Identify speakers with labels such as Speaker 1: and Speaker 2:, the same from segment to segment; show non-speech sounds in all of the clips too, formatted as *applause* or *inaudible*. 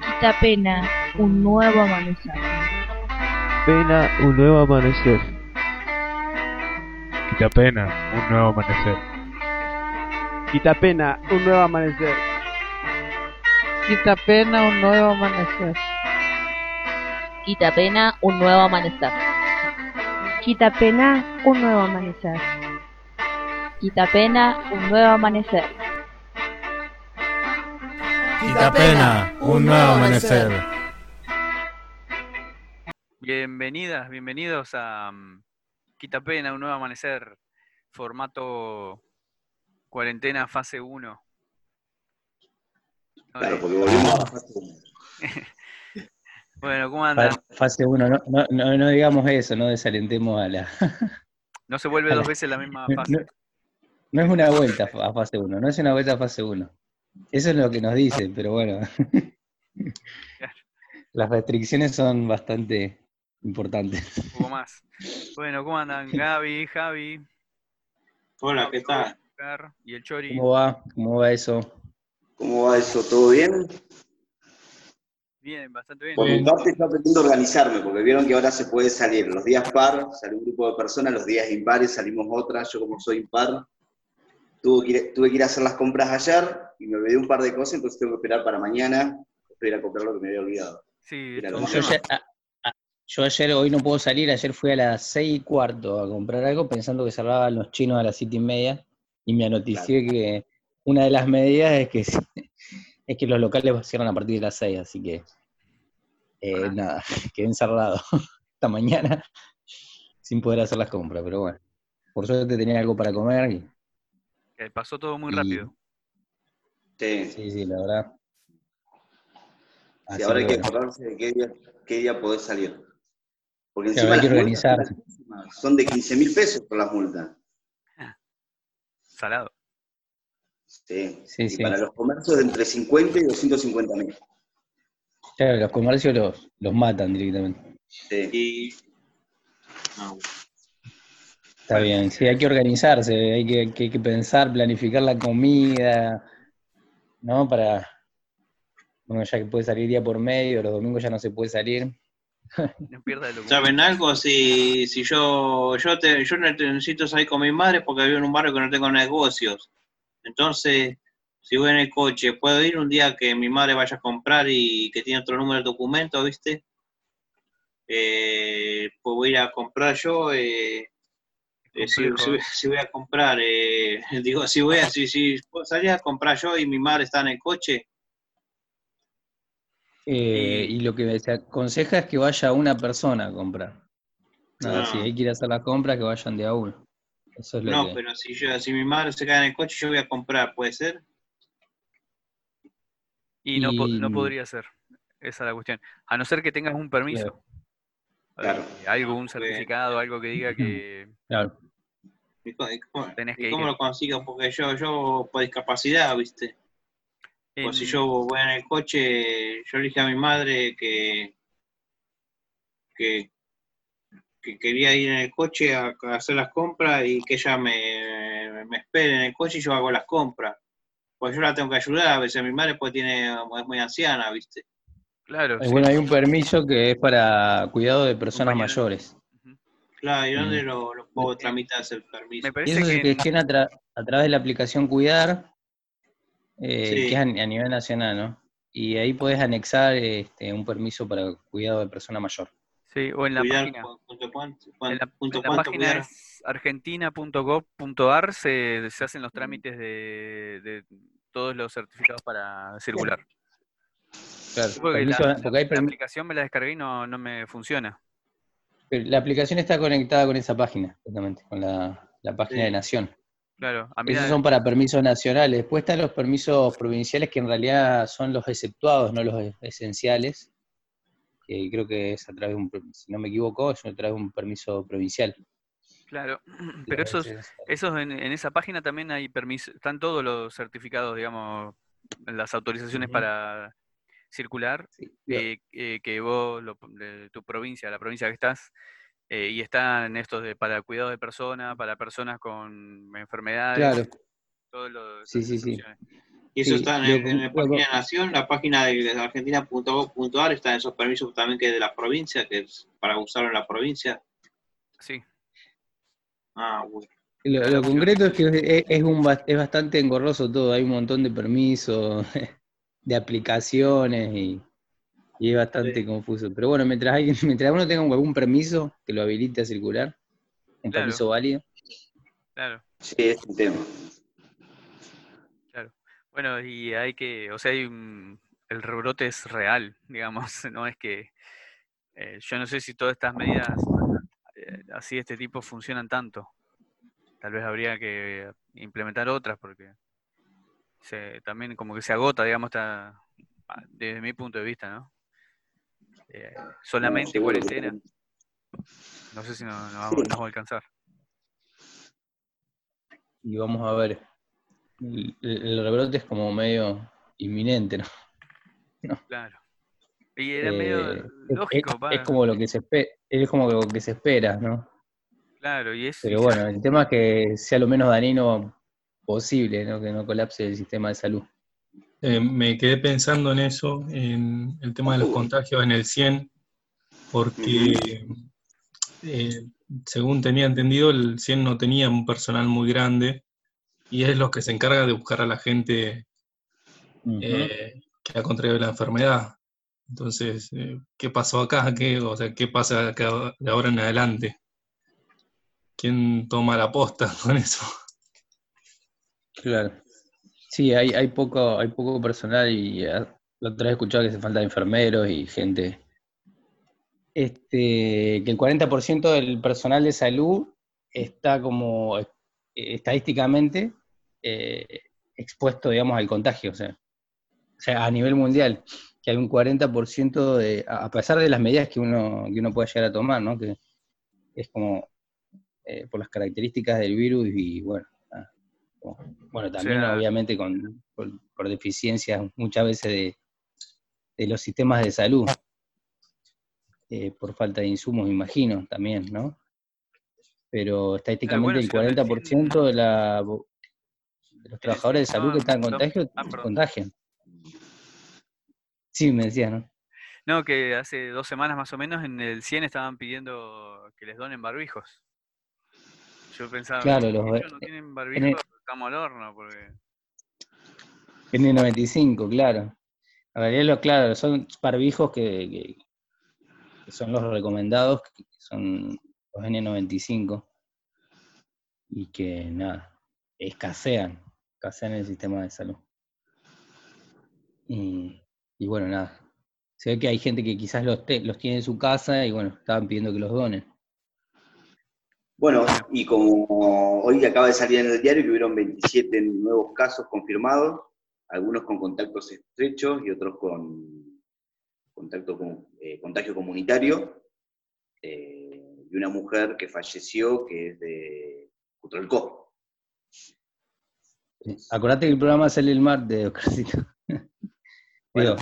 Speaker 1: Quita pena, un nuevo amanecer.
Speaker 2: Pena, un nuevo amanecer.
Speaker 3: Quita pena, un nuevo amanecer.
Speaker 2: Quita pena, un nuevo amanecer.
Speaker 4: Quita pena, un nuevo amanecer.
Speaker 1: Quita pena, un nuevo amanecer.
Speaker 5: Quita pena, un nuevo amanecer.
Speaker 1: Quita pena, un nuevo amanecer.
Speaker 6: Quita pena, un nuevo amanecer.
Speaker 7: Bienvenidas, bienvenidos a mm, Quita Pena, un nuevo amanecer, formato cuarentena fase 1.
Speaker 8: Claro, porque volvimos a la fase 1. *laughs*
Speaker 7: Bueno, ¿cómo andan?
Speaker 9: Fa- Fase 1, no, no, no, no digamos eso, no desalentemos a la... *laughs*
Speaker 7: No se vuelve dos veces la misma fase.
Speaker 9: no- no es una vuelta a fase 1, no es una vuelta a fase 1. Eso es lo que nos dicen, pero bueno. *laughs* Las restricciones son bastante importantes.
Speaker 7: Un poco más. Bueno, ¿cómo andan? *laughs* Gaby, Javi,
Speaker 10: Hola, ¿qué tal?
Speaker 7: Y el Chori.
Speaker 9: ¿Cómo va? ¿Cómo va eso?
Speaker 8: ¿Cómo va eso? ¿Todo bien?
Speaker 7: Bien, bastante bien.
Speaker 8: Por mi parte estoy aprendiendo a organizarme, porque vieron que ahora se puede salir. Los días par sale un grupo de personas, los días impares salimos otras. Yo como soy impar, tuve que, ir, tuve que ir a hacer las compras ayer y me olvidé un par de cosas, entonces tengo que esperar para mañana. Espero ir a comprar lo que me había olvidado.
Speaker 7: Sí,
Speaker 8: Mira,
Speaker 7: todo
Speaker 8: ¿cómo
Speaker 7: un
Speaker 9: Yo ayer, a- a- yo ayer, hoy no puedo salir, ayer fui a las seis y cuarto a comprar algo pensando que cerraban los chinos a las siete y media y me anoticié que una de las medidas es que, es que los locales cierran a partir de las seis, así que eh, nada, *laughs* quedé encerrado *laughs* esta mañana sin poder hacer las compras, pero bueno, por suerte tenía algo para comer y
Speaker 7: Que pasó todo muy
Speaker 9: Y-
Speaker 7: rápido.
Speaker 8: Sí,
Speaker 9: sí, sí, la verdad. Así
Speaker 8: ahora hay
Speaker 9: que
Speaker 8: acordarse de qué día, qué día podés salir. Porque encima
Speaker 9: hay que organizar.
Speaker 8: son de 15 mil pesos por las multas.
Speaker 7: Salado.
Speaker 8: Sí,
Speaker 9: Sí,
Speaker 8: y
Speaker 9: sí.
Speaker 8: para los comercios de entre 50 y 250 mil.
Speaker 9: Claro, los comercios los, los matan directamente.
Speaker 8: Sí.
Speaker 10: Y... No,
Speaker 9: Está bien, sí, hay que organizarse, hay que, que- que pensar, planificar la comida, ¿no? Para, bueno, ya que puede salir día por medio, los domingos ya no se puede salir. *laughs*
Speaker 7: No pierda el
Speaker 10: ¿Saben algo? Si, si yo yo te, yo ne- necesito salir con mi madre porque vivo en un barrio que no tengo negocios. Entonces, si voy en el coche, ¿puedo ir un día que mi madre vaya a comprar y que tiene otro número de documento, viste? Eh, voy a ir a comprar yo. eh, eh, si,
Speaker 7: Complejo.
Speaker 10: si- si voy a comprar, eh, *laughs* digo, si voy a, si, si a comprar yo y mi madre está en el coche,
Speaker 9: Eh, y lo que se aconseja es que vaya una persona a comprar. Nada,
Speaker 10: Ah.
Speaker 9: si hay que ir a hacer las compras, que vayan de a uno. Eso es lo
Speaker 10: no,
Speaker 9: que...
Speaker 10: pero si yo, si mi madre se queda en el coche, yo voy a comprar, ¿puede ser?
Speaker 7: Y no, po- no podría ser. Esa es la cuestión. A no ser que tengas un permiso.
Speaker 8: Claro.
Speaker 7: Eh, algo, un certificado, algo que diga que
Speaker 9: Claro.
Speaker 10: ¿Y cómo, y
Speaker 7: ir.
Speaker 10: lo consigo? Porque yo, yo por discapacidad, ¿viste? Pues si yo voy en el coche, yo le dije a mi madre que, que, que quería ir en el coche a, a hacer las compras y que ella me, me espere en el coche y yo hago las compras. Pues yo la tengo que ayudar a veces mi madre pues tiene, es muy anciana, ¿viste?
Speaker 7: Claro,
Speaker 9: Eh,
Speaker 7: sí.
Speaker 9: Bueno, hay un permiso que es para cuidado de personas
Speaker 7: Compañero.
Speaker 9: mayores.
Speaker 10: Claro, ¿y dónde
Speaker 9: Mm.
Speaker 10: lo, lo puedo tramitar ese permiso?
Speaker 7: Me
Speaker 9: Y
Speaker 7: parece
Speaker 9: eso se
Speaker 7: que
Speaker 9: gestiona a, tra- a través de la aplicación Cuidar, eh,
Speaker 10: Sí.
Speaker 9: que es a, a nivel nacional, ¿no? Y ahí podés anexar este, un permiso para cuidado de persona mayor.
Speaker 7: sí, o en la
Speaker 10: Cuidar
Speaker 7: página.
Speaker 10: punto
Speaker 7: En la,
Speaker 10: punto
Speaker 7: en la
Speaker 10: cuánto
Speaker 7: página
Speaker 10: cuidar.
Speaker 7: es argentina.gov.ar se, se hacen los trámites de, de todos los certificados para circular.
Speaker 9: Claro,
Speaker 7: Porque
Speaker 9: permiso-
Speaker 7: la, la-
Speaker 9: porque hay
Speaker 7: la
Speaker 9: permi-
Speaker 7: aplicación me la descargué y no, no me funciona.
Speaker 9: La aplicación está conectada con esa página, justamente, con la, la página
Speaker 10: Sí.
Speaker 9: de Nación.
Speaker 7: Claro, a mí
Speaker 9: Esos
Speaker 7: la-
Speaker 9: son para permisos nacionales. Después están los permisos provinciales, que en realidad son los exceptuados, no los esenciales. Que creo que es a través de un, si no me equivoco, es a través de un permiso provincial.
Speaker 7: claro, *clears throat* pero esos, esos en, en esa página también hay permisos, están todos los certificados, digamos, las autorizaciones para circular,
Speaker 9: sí,
Speaker 7: eh, eh, que vos, lo- de tu provincia, la provincia que estás, eh, y están estos de para cuidado de personas, para personas con enfermedades,
Speaker 9: Claro,
Speaker 7: todos los
Speaker 9: Sí, sí, sí.
Speaker 10: Y eso
Speaker 9: Sí,
Speaker 10: está en,
Speaker 9: lo
Speaker 10: la
Speaker 9: lo
Speaker 10: página de Nación, la página de argentina.gov.ar, están esos permisos también que es de la provincia, que es para usarlo en la provincia.
Speaker 7: Sí,
Speaker 10: Ah, bueno.
Speaker 9: Lo, lo concreto es que es, es un, es bastante engorroso todo, hay un montón de permisos, *laughs* de aplicaciones y, y es bastante confuso. Pero bueno, mientras, alguien, *laughs* mientras uno tenga algún permiso que lo habilite a circular, un
Speaker 7: Claro.
Speaker 9: permiso válido,
Speaker 7: claro.
Speaker 8: Sí, es un tema.
Speaker 7: Bueno, y hay que, o sea, hay un- el rebrote es real, *laughs* digamos, no es que, eh, yo no sé si todas estas medidas eh, así de este tipo funcionan tanto. Tal vez habría que implementar otras porque se, también como que se agota, digamos, esta- ah, desde mi punto de vista, ¿no? Eh, solamente
Speaker 8: seguro,
Speaker 7: cuarentena, no sé si no, no vamos, nos va a alcanzar.
Speaker 9: y vamos a ver. El, rebrote es como medio inminente, *laughs* ¿no?
Speaker 7: Claro. Y era medio
Speaker 9: Eh, es-
Speaker 7: lógico,
Speaker 9: es, es como lo que se espera, es como lo que se espera, ¿no?
Speaker 7: claro, y es...
Speaker 9: Pero bueno, el tema es que sea lo menos dañino posible, ¿no? Que no colapse el sistema de salud.
Speaker 11: Eh, me quedé pensando en eso, en el tema de los contagios en el 100, porque eh, según tenía entendido, el 100 no tenía un personal muy grande y es lo que se encarga de buscar a la gente eh, que ha contraído la enfermedad. Entonces, eh, ¿qué pasó acá? ¿Qué, o sea, ¿qué pasa acá de ahora en adelante? ¿Quién toma la posta *laughs* con eso?
Speaker 9: Claro. Sí, hay, hay poco, hay poco personal y ah, la otra vez escuchado que se falta enfermeros y gente. Este, que el 40% del personal de salud está como eh, estadísticamente eh, expuesto, digamos, al contagio. O sea, o sea, a nivel mundial, que hay un 40% de, a pesar de las medidas que uno, que uno pueda llegar a tomar, ¿no? Que es como eh, por las características del virus y bueno, bueno, también
Speaker 7: sea-
Speaker 9: obviamente con, por, por deficiencias muchas veces de, de los sistemas de salud, eh, por falta de insumos, me imagino, también, ¿no? Pero estadísticamente
Speaker 7: bueno,
Speaker 9: el
Speaker 7: si lo
Speaker 9: 40% de, la, de los trabajadores de salud que están contagio
Speaker 7: ah,
Speaker 9: contagian. Sí, me decías, ¿no?
Speaker 7: No, que hace dos semanas más o menos en el 100 estaban pidiendo que les donen barbijos. Yo pensaba,
Speaker 9: Claro,
Speaker 7: "¿Y
Speaker 9: los-
Speaker 7: no tienen
Speaker 9: en el-
Speaker 7: barbijos, estamos al horno, porque...
Speaker 9: N95, claro. En realidad, lo, claro, son barbijos que, que- que son los recomendados, que son los N95, y que nada, escasean, escasean el sistema de salud. Y, y bueno, nada. Se ve que hay gente que quizás los, te- los tiene en su casa y bueno, estaban pidiendo que los donen.
Speaker 8: Bueno, y como hoy acaba de salir en el diario que hubieron 27 nuevos casos confirmados, algunos con contactos estrechos y otros con contacto con, eh, contagio comunitario, eh, y una mujer que falleció que es de Cutralcó.
Speaker 9: Acordate que el programa sale el martes, Oscarcito. *laughs*
Speaker 8: Bueno,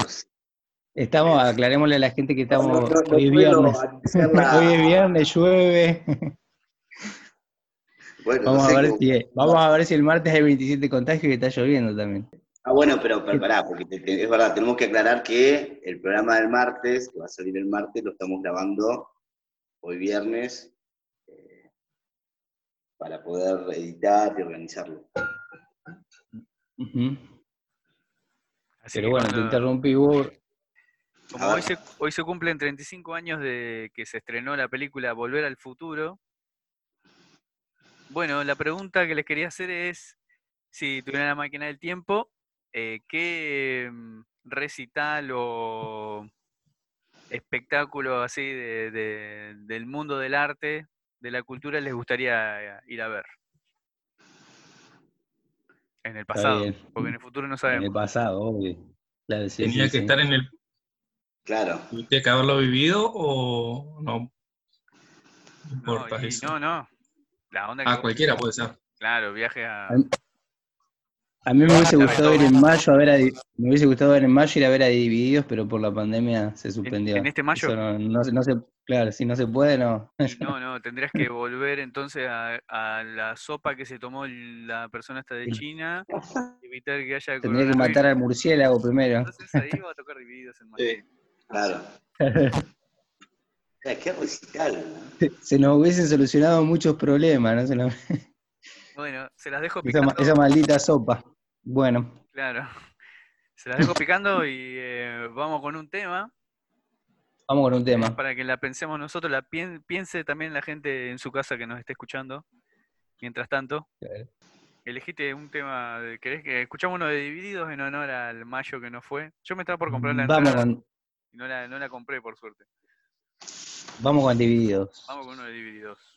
Speaker 9: Estamos, aclarémosle a la gente que estamos,
Speaker 8: No, no, no
Speaker 9: hoy es viernes.
Speaker 8: la- *laughs*
Speaker 9: Hoy es viernes, llueve.
Speaker 8: Bueno, no
Speaker 9: Vamos
Speaker 8: sé
Speaker 9: a, ver
Speaker 8: cómo-
Speaker 9: si, vamos a ver si el martes hay 27 contagios y está lloviendo también.
Speaker 8: Ah, bueno, pero, pero pará, porque te- te- es verdad, tenemos que aclarar que el programa del martes, que va a salir el martes, lo estamos grabando hoy viernes eh, para poder editar y organizarlo.
Speaker 7: Así
Speaker 9: Pero
Speaker 7: que
Speaker 9: bueno, te interrumpí vos.
Speaker 7: Como hoy se, hoy se cumplen 35 años de que se estrenó la película Volver al Futuro. Bueno, la pregunta que les quería hacer es, si tuvieran la máquina del tiempo, eh, ¿qué mm, recital o espectáculo así de- de- del mundo del arte, de la cultura, les gustaría ir a ver? En el pasado, porque en el futuro no
Speaker 9: En el
Speaker 7: sabemos.
Speaker 9: pasado, obvio. Claro, sí,
Speaker 11: ¿Tenía
Speaker 9: sí,
Speaker 11: que
Speaker 9: sí.
Speaker 11: estar en el...
Speaker 8: Claro.
Speaker 11: ¿Tuviste que haberlo vivido o no? No
Speaker 7: No,
Speaker 11: importa
Speaker 7: y
Speaker 11: eso.
Speaker 7: no, no. La onda que
Speaker 11: Ah,
Speaker 7: vos-
Speaker 11: cualquiera puede ser.
Speaker 7: Claro, viaje a,
Speaker 9: A mí- me hubiese gustado ir en mayo a ver a me hubiese gustado ver en mayo ir a ver a Divididos, pero por la pandemia se suspendió.
Speaker 7: en este mayo?
Speaker 9: No, no se- no se, claro, si no se puede, no.
Speaker 7: No, no, tendrías que volver entonces a, a la sopa que se tomó la persona esta de China, evitar que haya
Speaker 9: Tendría que matar al murciélago primero.
Speaker 7: Entonces ahí va a tocar divididos en mayo.
Speaker 8: Claro. *laughs* Eh, Qué recital.
Speaker 9: Se nos hubiesen solucionado muchos problemas, ¿no? Se nos-
Speaker 7: Bueno, se las dejo
Speaker 9: esa,
Speaker 7: picando.
Speaker 9: esa maldita sopa. Bueno,
Speaker 7: Claro. Se las dejo picando y eh, vamos con un tema.
Speaker 9: vamos con un tema.
Speaker 7: Para que la pensemos nosotros, la pien- piense también la gente en su casa que nos esté escuchando. Mientras tanto, elegiste un tema. De, ¿Querés que escuchamos uno de Divididos en honor al mayo que no fue? Yo me estaba por comprar la
Speaker 9: Vamos
Speaker 7: entrada
Speaker 9: con,
Speaker 7: y no la, no la compré por suerte.
Speaker 9: Vamos con Divididos.
Speaker 7: Vamos con uno de Divididos.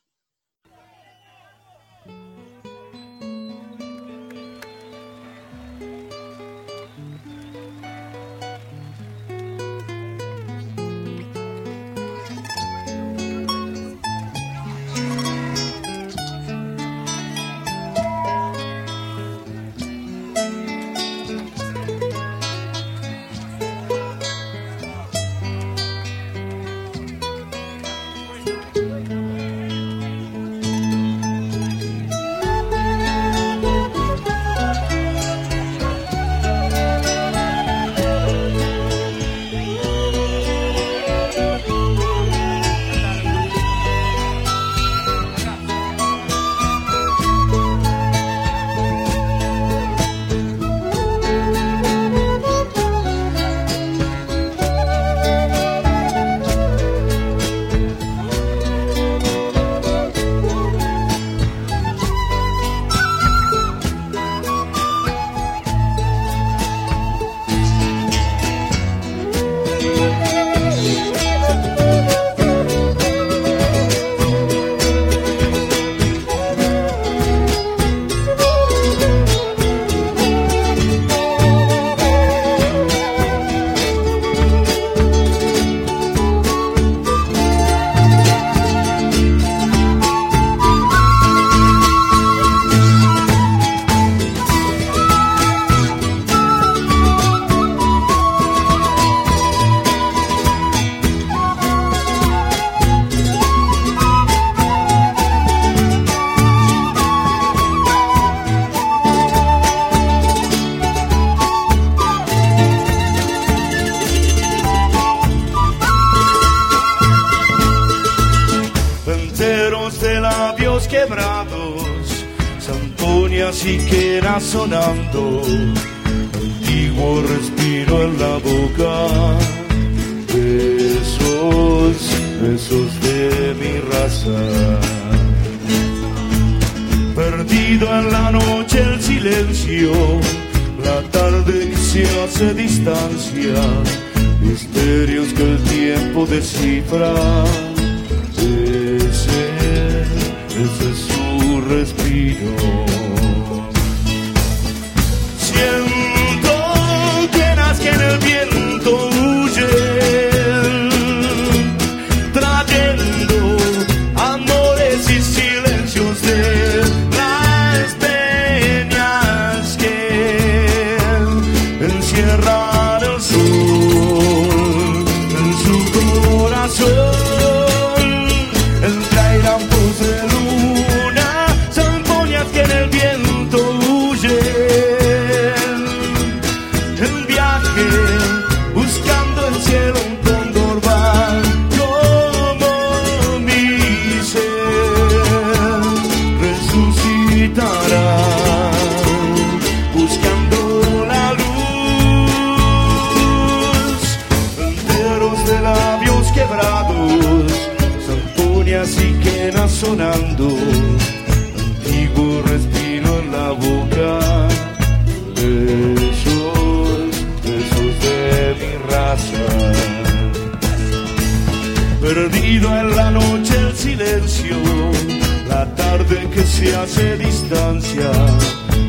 Speaker 12: Su respiro. Siento penas que en el viento se hace distancia,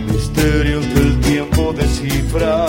Speaker 12: misterios del tiempo descifra.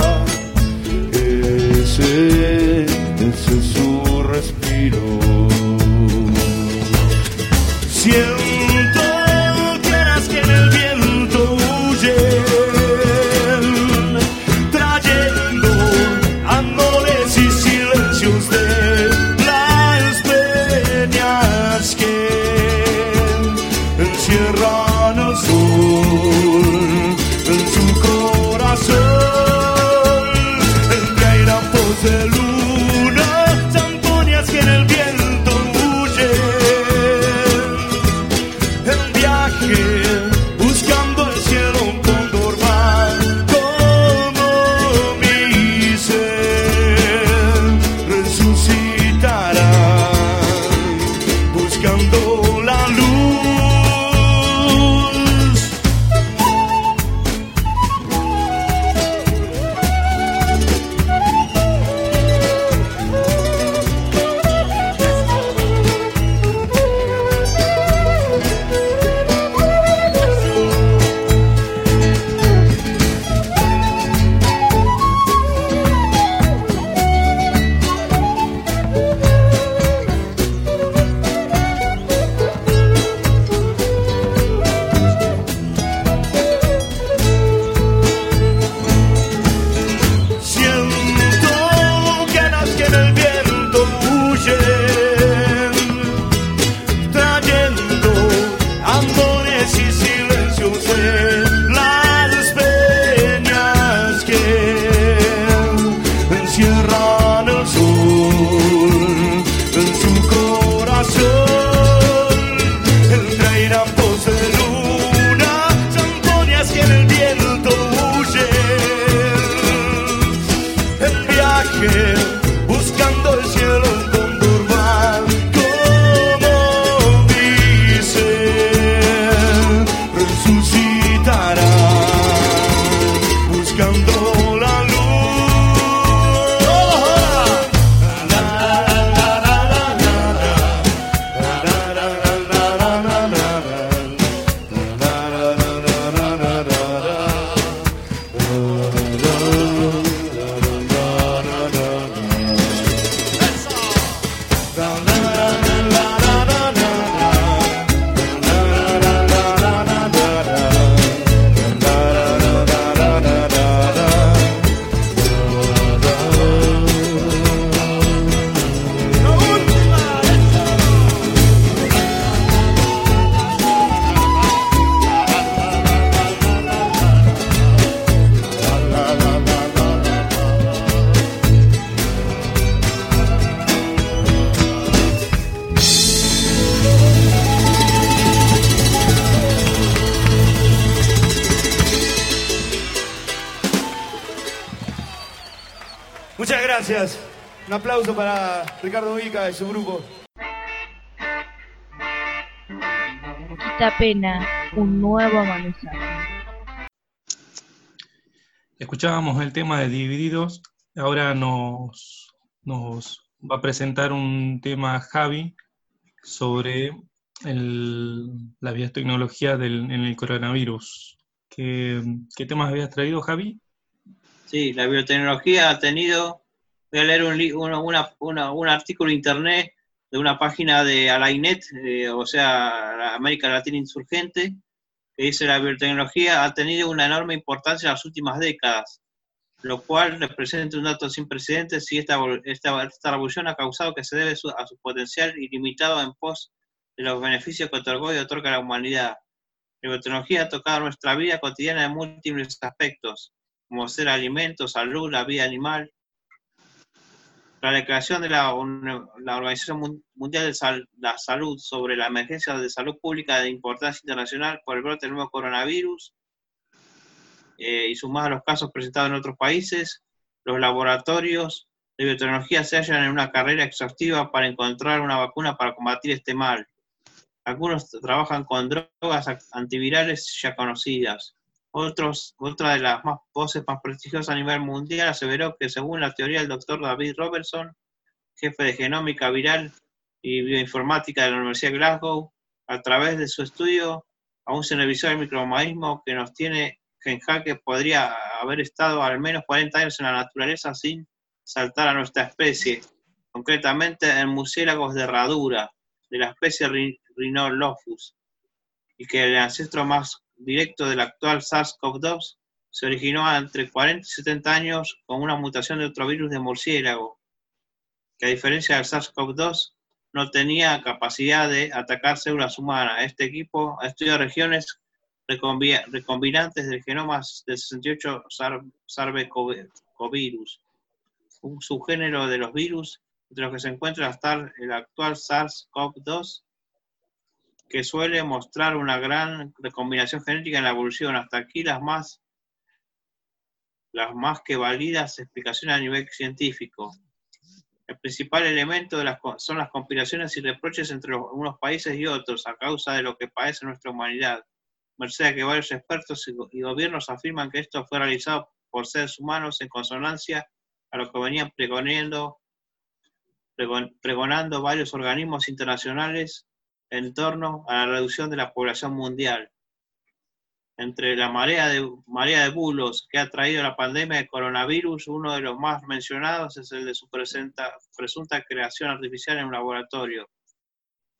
Speaker 12: Su
Speaker 13: grupo.
Speaker 1: Quita pena, un nuevo amanecer.
Speaker 11: Escuchábamos el tema de Divididos, ahora nos, nos va a presentar un tema Javi sobre el- la biotecnología del, en el coronavirus. ¿Qué, qué temas habías traído, Javi?
Speaker 10: Sí, la biotecnología ha tenido, voy a leer un, una- una- un artículo en internet de una página de Alainet, eh, o sea, América Latina Insurgente, que dice la biotecnología ha tenido una enorme importancia en las últimas décadas, lo cual representa un dato sin precedentes y esta, esta, esta revolución ha causado que se debe su- a su potencial ilimitado en pos de los beneficios que otorgó y otorga a la humanidad. La biotecnología ha tocado nuestra vida cotidiana en múltiples aspectos, como ser alimento, salud, la vida animal. La declaración de la, Organización Mun- Mundial de la Salud sobre la emergencia de salud pública de importancia internacional por el brote del nuevo coronavirus eh, y sumados a los casos presentados en otros países, los laboratorios de biotecnología se hallan en una carrera exhaustiva para encontrar una vacuna para combatir este mal. Algunos trabajan con drogas antivirales ya conocidas. Otra de las más voces más prestigiosas a nivel mundial aseveró que según la teoría del doctor David Robertson, jefe de genómica viral y bioinformática de la Universidad de Glasgow, a través de su estudio a un televisor del microorganismo que nos tiene en jaque podría haber estado al menos 40 años en la naturaleza sin saltar a nuestra especie, concretamente en murciélagos de herradura de la especie Rhi- Rhinolophus, y que el ancestro más directo del actual SARS-CoV-2 se originó entre 40 y 70 años con una mutación de otro virus de murciélago, que a diferencia del SARS-CoV-2 no tenía capacidad de atacar células humanas. Este equipo ha estudiado regiones recombi- recombinantes del genoma del 68 sar- SARS-CoV-virus. un subgénero de los virus, entre los que se encuentra hasta el actual SARS-CoV-2, que suele mostrar una gran combinación genética en la evolución. Hasta aquí las más, las más que válidas explicaciones a nivel científico. El principal elemento de las, son las conspiraciones y reproches entre unos países y otros a causa de lo que padece nuestra humanidad. Merced a que varios expertos y gobiernos afirman que esto fue realizado por seres humanos en consonancia a lo que venían pregonando, pregonando varios organismos internacionales en torno a la reducción de la población mundial. Entre la marea de, marea de bulos que ha traído la pandemia de coronavirus, uno de los más mencionados es el de su presunta creación artificial en un laboratorio.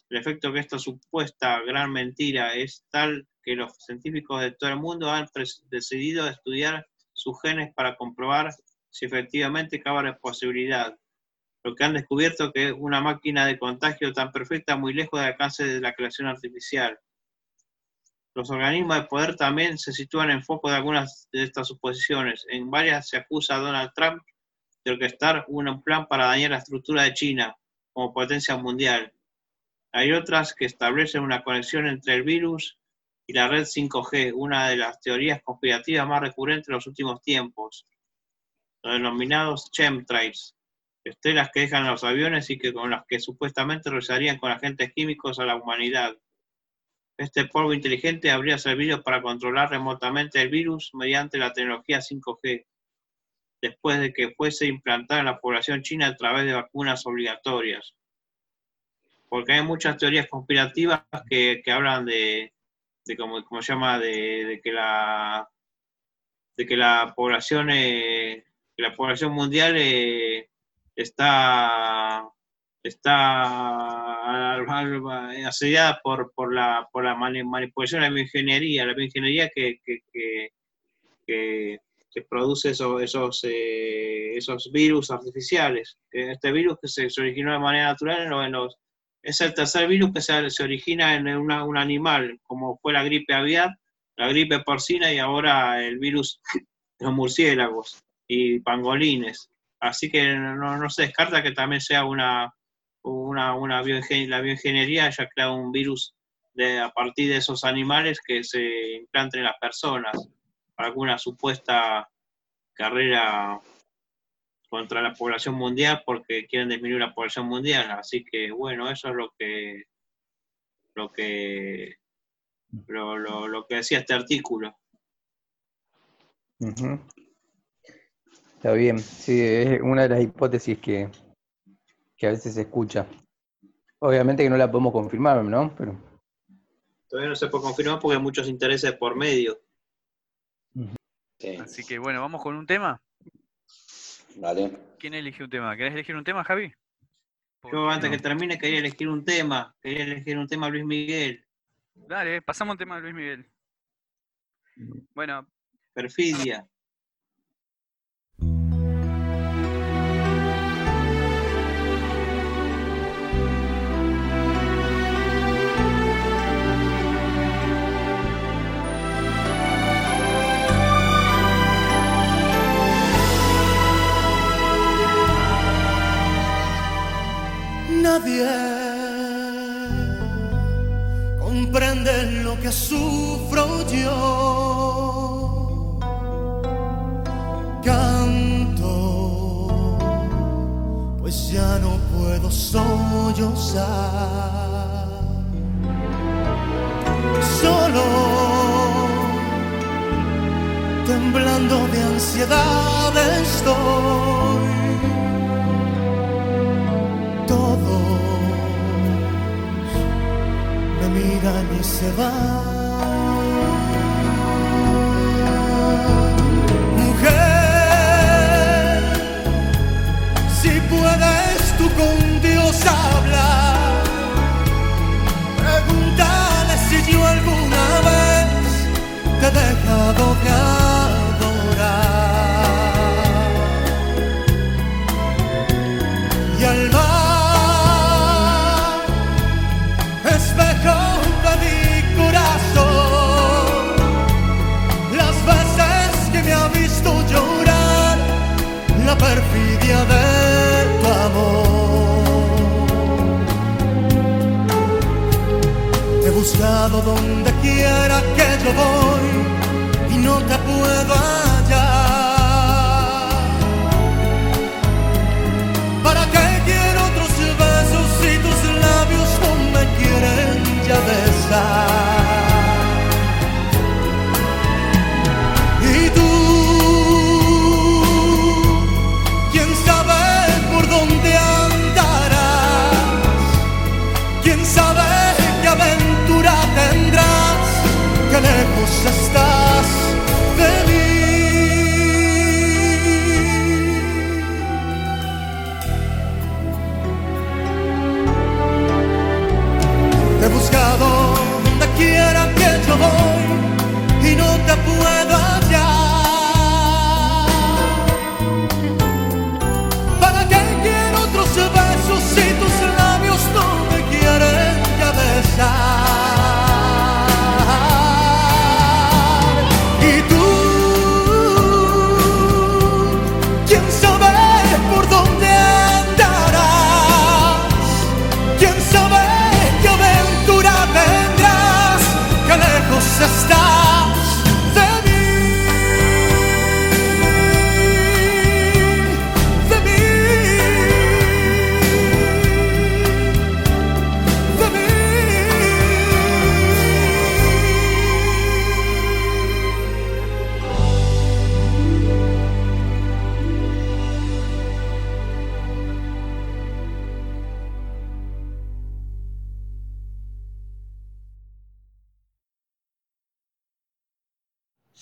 Speaker 10: El efecto que esta supuesta gran mentira es tal que los científicos de todo el mundo han decidido estudiar sus genes para comprobar si efectivamente cabe la posibilidad lo que han descubierto que una máquina de contagio tan perfecta muy lejos del alcance de la creación artificial. Los organismos de poder también se sitúan en foco de algunas de estas suposiciones. En varias se acusa a Donald Trump de orquestar un plan para dañar la estructura de China como potencia mundial. Hay otras que establecen una conexión entre el virus y la red 5G, una de las teorías conspirativas más recurrentes en los últimos tiempos, los denominados chemtrails, estelas que dejan los aviones y que con las que supuestamente rezarían con agentes químicos a la humanidad. Este polvo inteligente habría servido para controlar remotamente el virus mediante la tecnología 5G, después de que fuese implantada en la población china a través de vacunas obligatorias. Porque hay muchas teorías conspirativas que, hablan de, de como, como llama, de, que la de que la población eh, la población mundial eh, está, está asediada por, por, la, por la manipulación de la bioingeniería, la bioingeniería que, que, que, produce esos, esos, eh, esos virus artificiales. Este virus que se, originó de manera natural en es el tercer virus que se, se origina en un animal, como fue la gripe aviar, la gripe porcina y ahora el virus de *laughs* los murciélagos y pangolines. Así que no, se descarta que también sea una, una, una la bioingeniería haya creado un virus de, a partir de esos animales que se implanten en las personas para alguna supuesta carrera contra la población mundial porque quieren disminuir la población mundial. Así que bueno, eso es lo que lo que lo, lo, que decía este artículo.
Speaker 9: Está bien, sí, es una de las hipótesis que, a veces se escucha. Obviamente que no la podemos confirmar, ¿no? Pero...
Speaker 10: Todavía no se puede confirmar porque hay muchos intereses por medio.
Speaker 7: Así que bueno, vamos con un tema.
Speaker 8: Vale.
Speaker 7: ¿Quién elige un tema? ¿Querés elegir un tema, Javi?
Speaker 10: Yo antes que termine quería elegir un tema. Quería elegir un tema Luis Miguel.
Speaker 7: Dale, pasamos un tema de Luis Miguel. Bueno.
Speaker 10: Perfidia.
Speaker 13: Nadie comprende lo que sufro yo. Canto, pues ya no puedo sollozar. Solo, temblando de ansiedad estoy miran y se van. Donde quiera que yo voy y no te puedo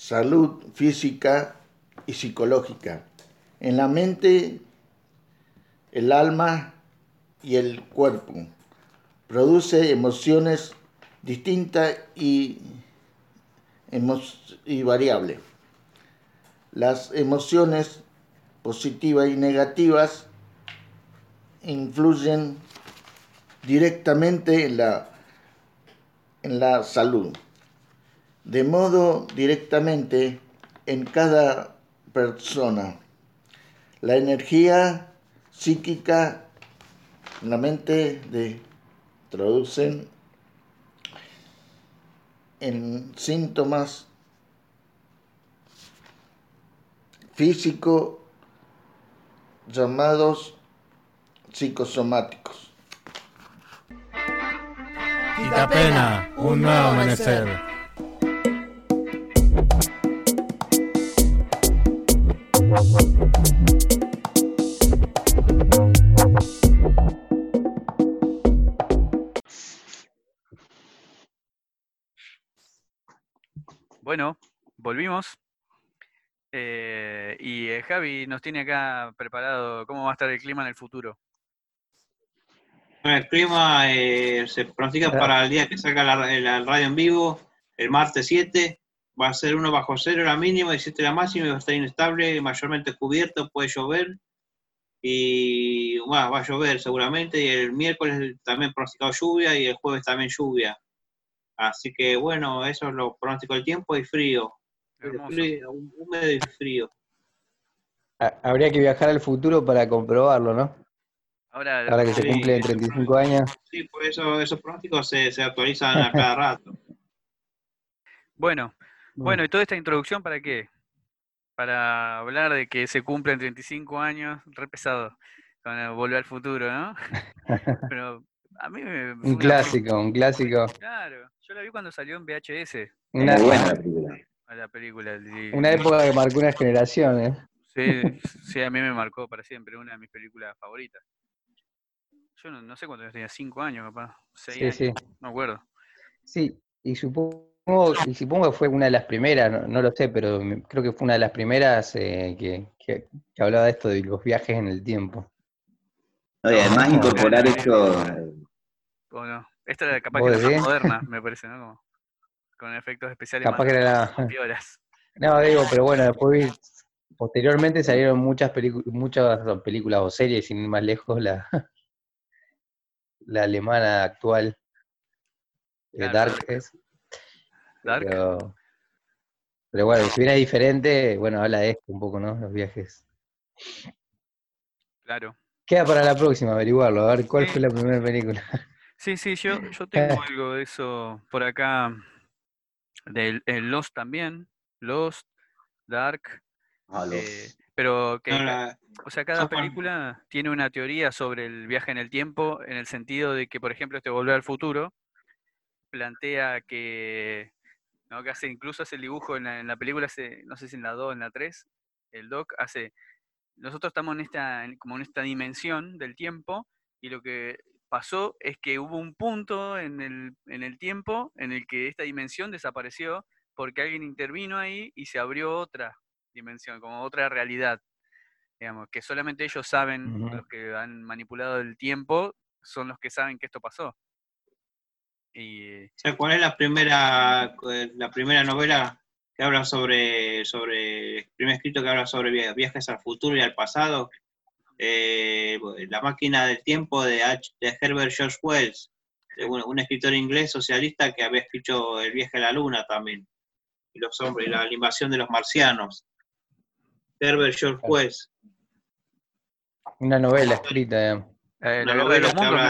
Speaker 14: salud física y psicológica. En la mente, el alma y el cuerpo. Produce emociones distintas y, y variables. Las emociones positivas y negativas influyen directamente en la, en la salud de modo directamente en cada persona. La energía psíquica la mente de, traducen en síntomas físicos llamados psicosomáticos.
Speaker 6: Pena, un nuevo amanecer.
Speaker 7: Bueno, volvimos. Eh, y eh, Javi nos tiene acá preparado cómo va a estar el clima en el futuro.
Speaker 10: Bueno, el clima eh, se pronostica para el día que salga la, la radio en vivo, el martes 7. Va a ser 1 bajo cero la mínima y 7 la máxima y va a estar inestable, mayormente cubierto, puede llover. Y bueno, va a llover seguramente. Y el miércoles también pronosticado lluvia y el jueves también lluvia. Así que bueno, eso es lo pronóstico del tiempo y frío. Frío, húmedo y frío.
Speaker 9: Ha- Habría que viajar al futuro para comprobarlo, ¿no?
Speaker 7: Ahora,
Speaker 9: Ahora que se
Speaker 10: Sí,
Speaker 9: cumplen
Speaker 10: eso
Speaker 9: 35 años.
Speaker 10: Sí, por eso esos pronósticos se, se actualizan a cada *laughs* rato.
Speaker 7: Bueno, bueno, ¿y toda esta introducción para qué? Para hablar de que se cumplen 35 años, re pesado, con el Volver al Futuro, ¿no? *laughs* *laughs* Pero a mí me...
Speaker 9: Un
Speaker 7: una-
Speaker 9: clásico, un clásico.
Speaker 7: Claro, yo la vi cuando salió en VHS.
Speaker 9: Una,
Speaker 7: a la película. y-
Speaker 9: una época que marcó una generación, ¿eh?
Speaker 7: Sí, sí, a mí me marcó para siempre, una de mis películas favoritas. Yo no, no sé cuántos años tenía, cinco años, capaz, seis
Speaker 9: Sí,
Speaker 7: años,
Speaker 9: sí.
Speaker 7: no me acuerdo.
Speaker 9: Sí, y supongo, y supongo que fue una de las primeras, no, no lo sé, pero creo que fue una de las primeras eh, que, que- que hablaba de esto de los viajes en el tiempo.
Speaker 8: No, y además incorporar esto,
Speaker 7: ¿O no? Esta era capaz
Speaker 9: ¿Vos
Speaker 7: que la más moderna, *laughs* me parece, ¿no? Como, con efectos especiales
Speaker 9: Capaz
Speaker 7: más,
Speaker 9: que era la-
Speaker 7: más piolas. *laughs*
Speaker 9: No, digo, pero bueno, después vi- posteriormente salieron muchas películas, muchas películas o series, sin ir más lejos, la, *laughs* la alemana actual, eh,
Speaker 7: Claro,
Speaker 9: Dark es.
Speaker 7: Dark.
Speaker 9: Pero, pero bueno, si es diferente, bueno, habla de esto un poco, ¿no? Los viajes.
Speaker 7: Claro.
Speaker 9: Queda para la próxima averiguarlo, a ver cuál fue la primera película.
Speaker 7: Sí, sí, yo, *laughs* yo tengo algo de eso por acá, del el Lost también, Lost, Dark,
Speaker 8: Ah, los-
Speaker 7: eh, pero que, o sea, cada película tiene una teoría sobre el viaje en el tiempo, en el sentido de que, por ejemplo, este Volver al Futuro plantea que, ¿no? que hace, incluso hace el dibujo en la, en la película, hace, no sé si en la 2 o en la 3, el Doc hace, nosotros estamos en esta, como en esta dimensión del tiempo, y lo que pasó es que hubo un punto en el, en el tiempo en el que esta dimensión desapareció porque alguien intervino ahí y se abrió otra dimensión, como otra realidad. Digamos, que solamente ellos saben, los que han manipulado el tiempo, son los que saben que esto pasó. Y
Speaker 10: O sea, ¿cuál es la primera, eh, la primera novela que habla sobre, sobre, el primer escrito que habla sobre via- viajes al futuro y al pasado? Eh, la máquina del tiempo de, H- de Herbert George Wells, un, un escritor inglés socialista que había escrito El viaje a la luna también, y los hombres, y la, la invasión de los marcianos. Herbert George Wells,
Speaker 9: Una novela escrita, digamos.
Speaker 7: eh,
Speaker 10: una
Speaker 7: la guerra de
Speaker 10: novela
Speaker 7: los
Speaker 10: que habla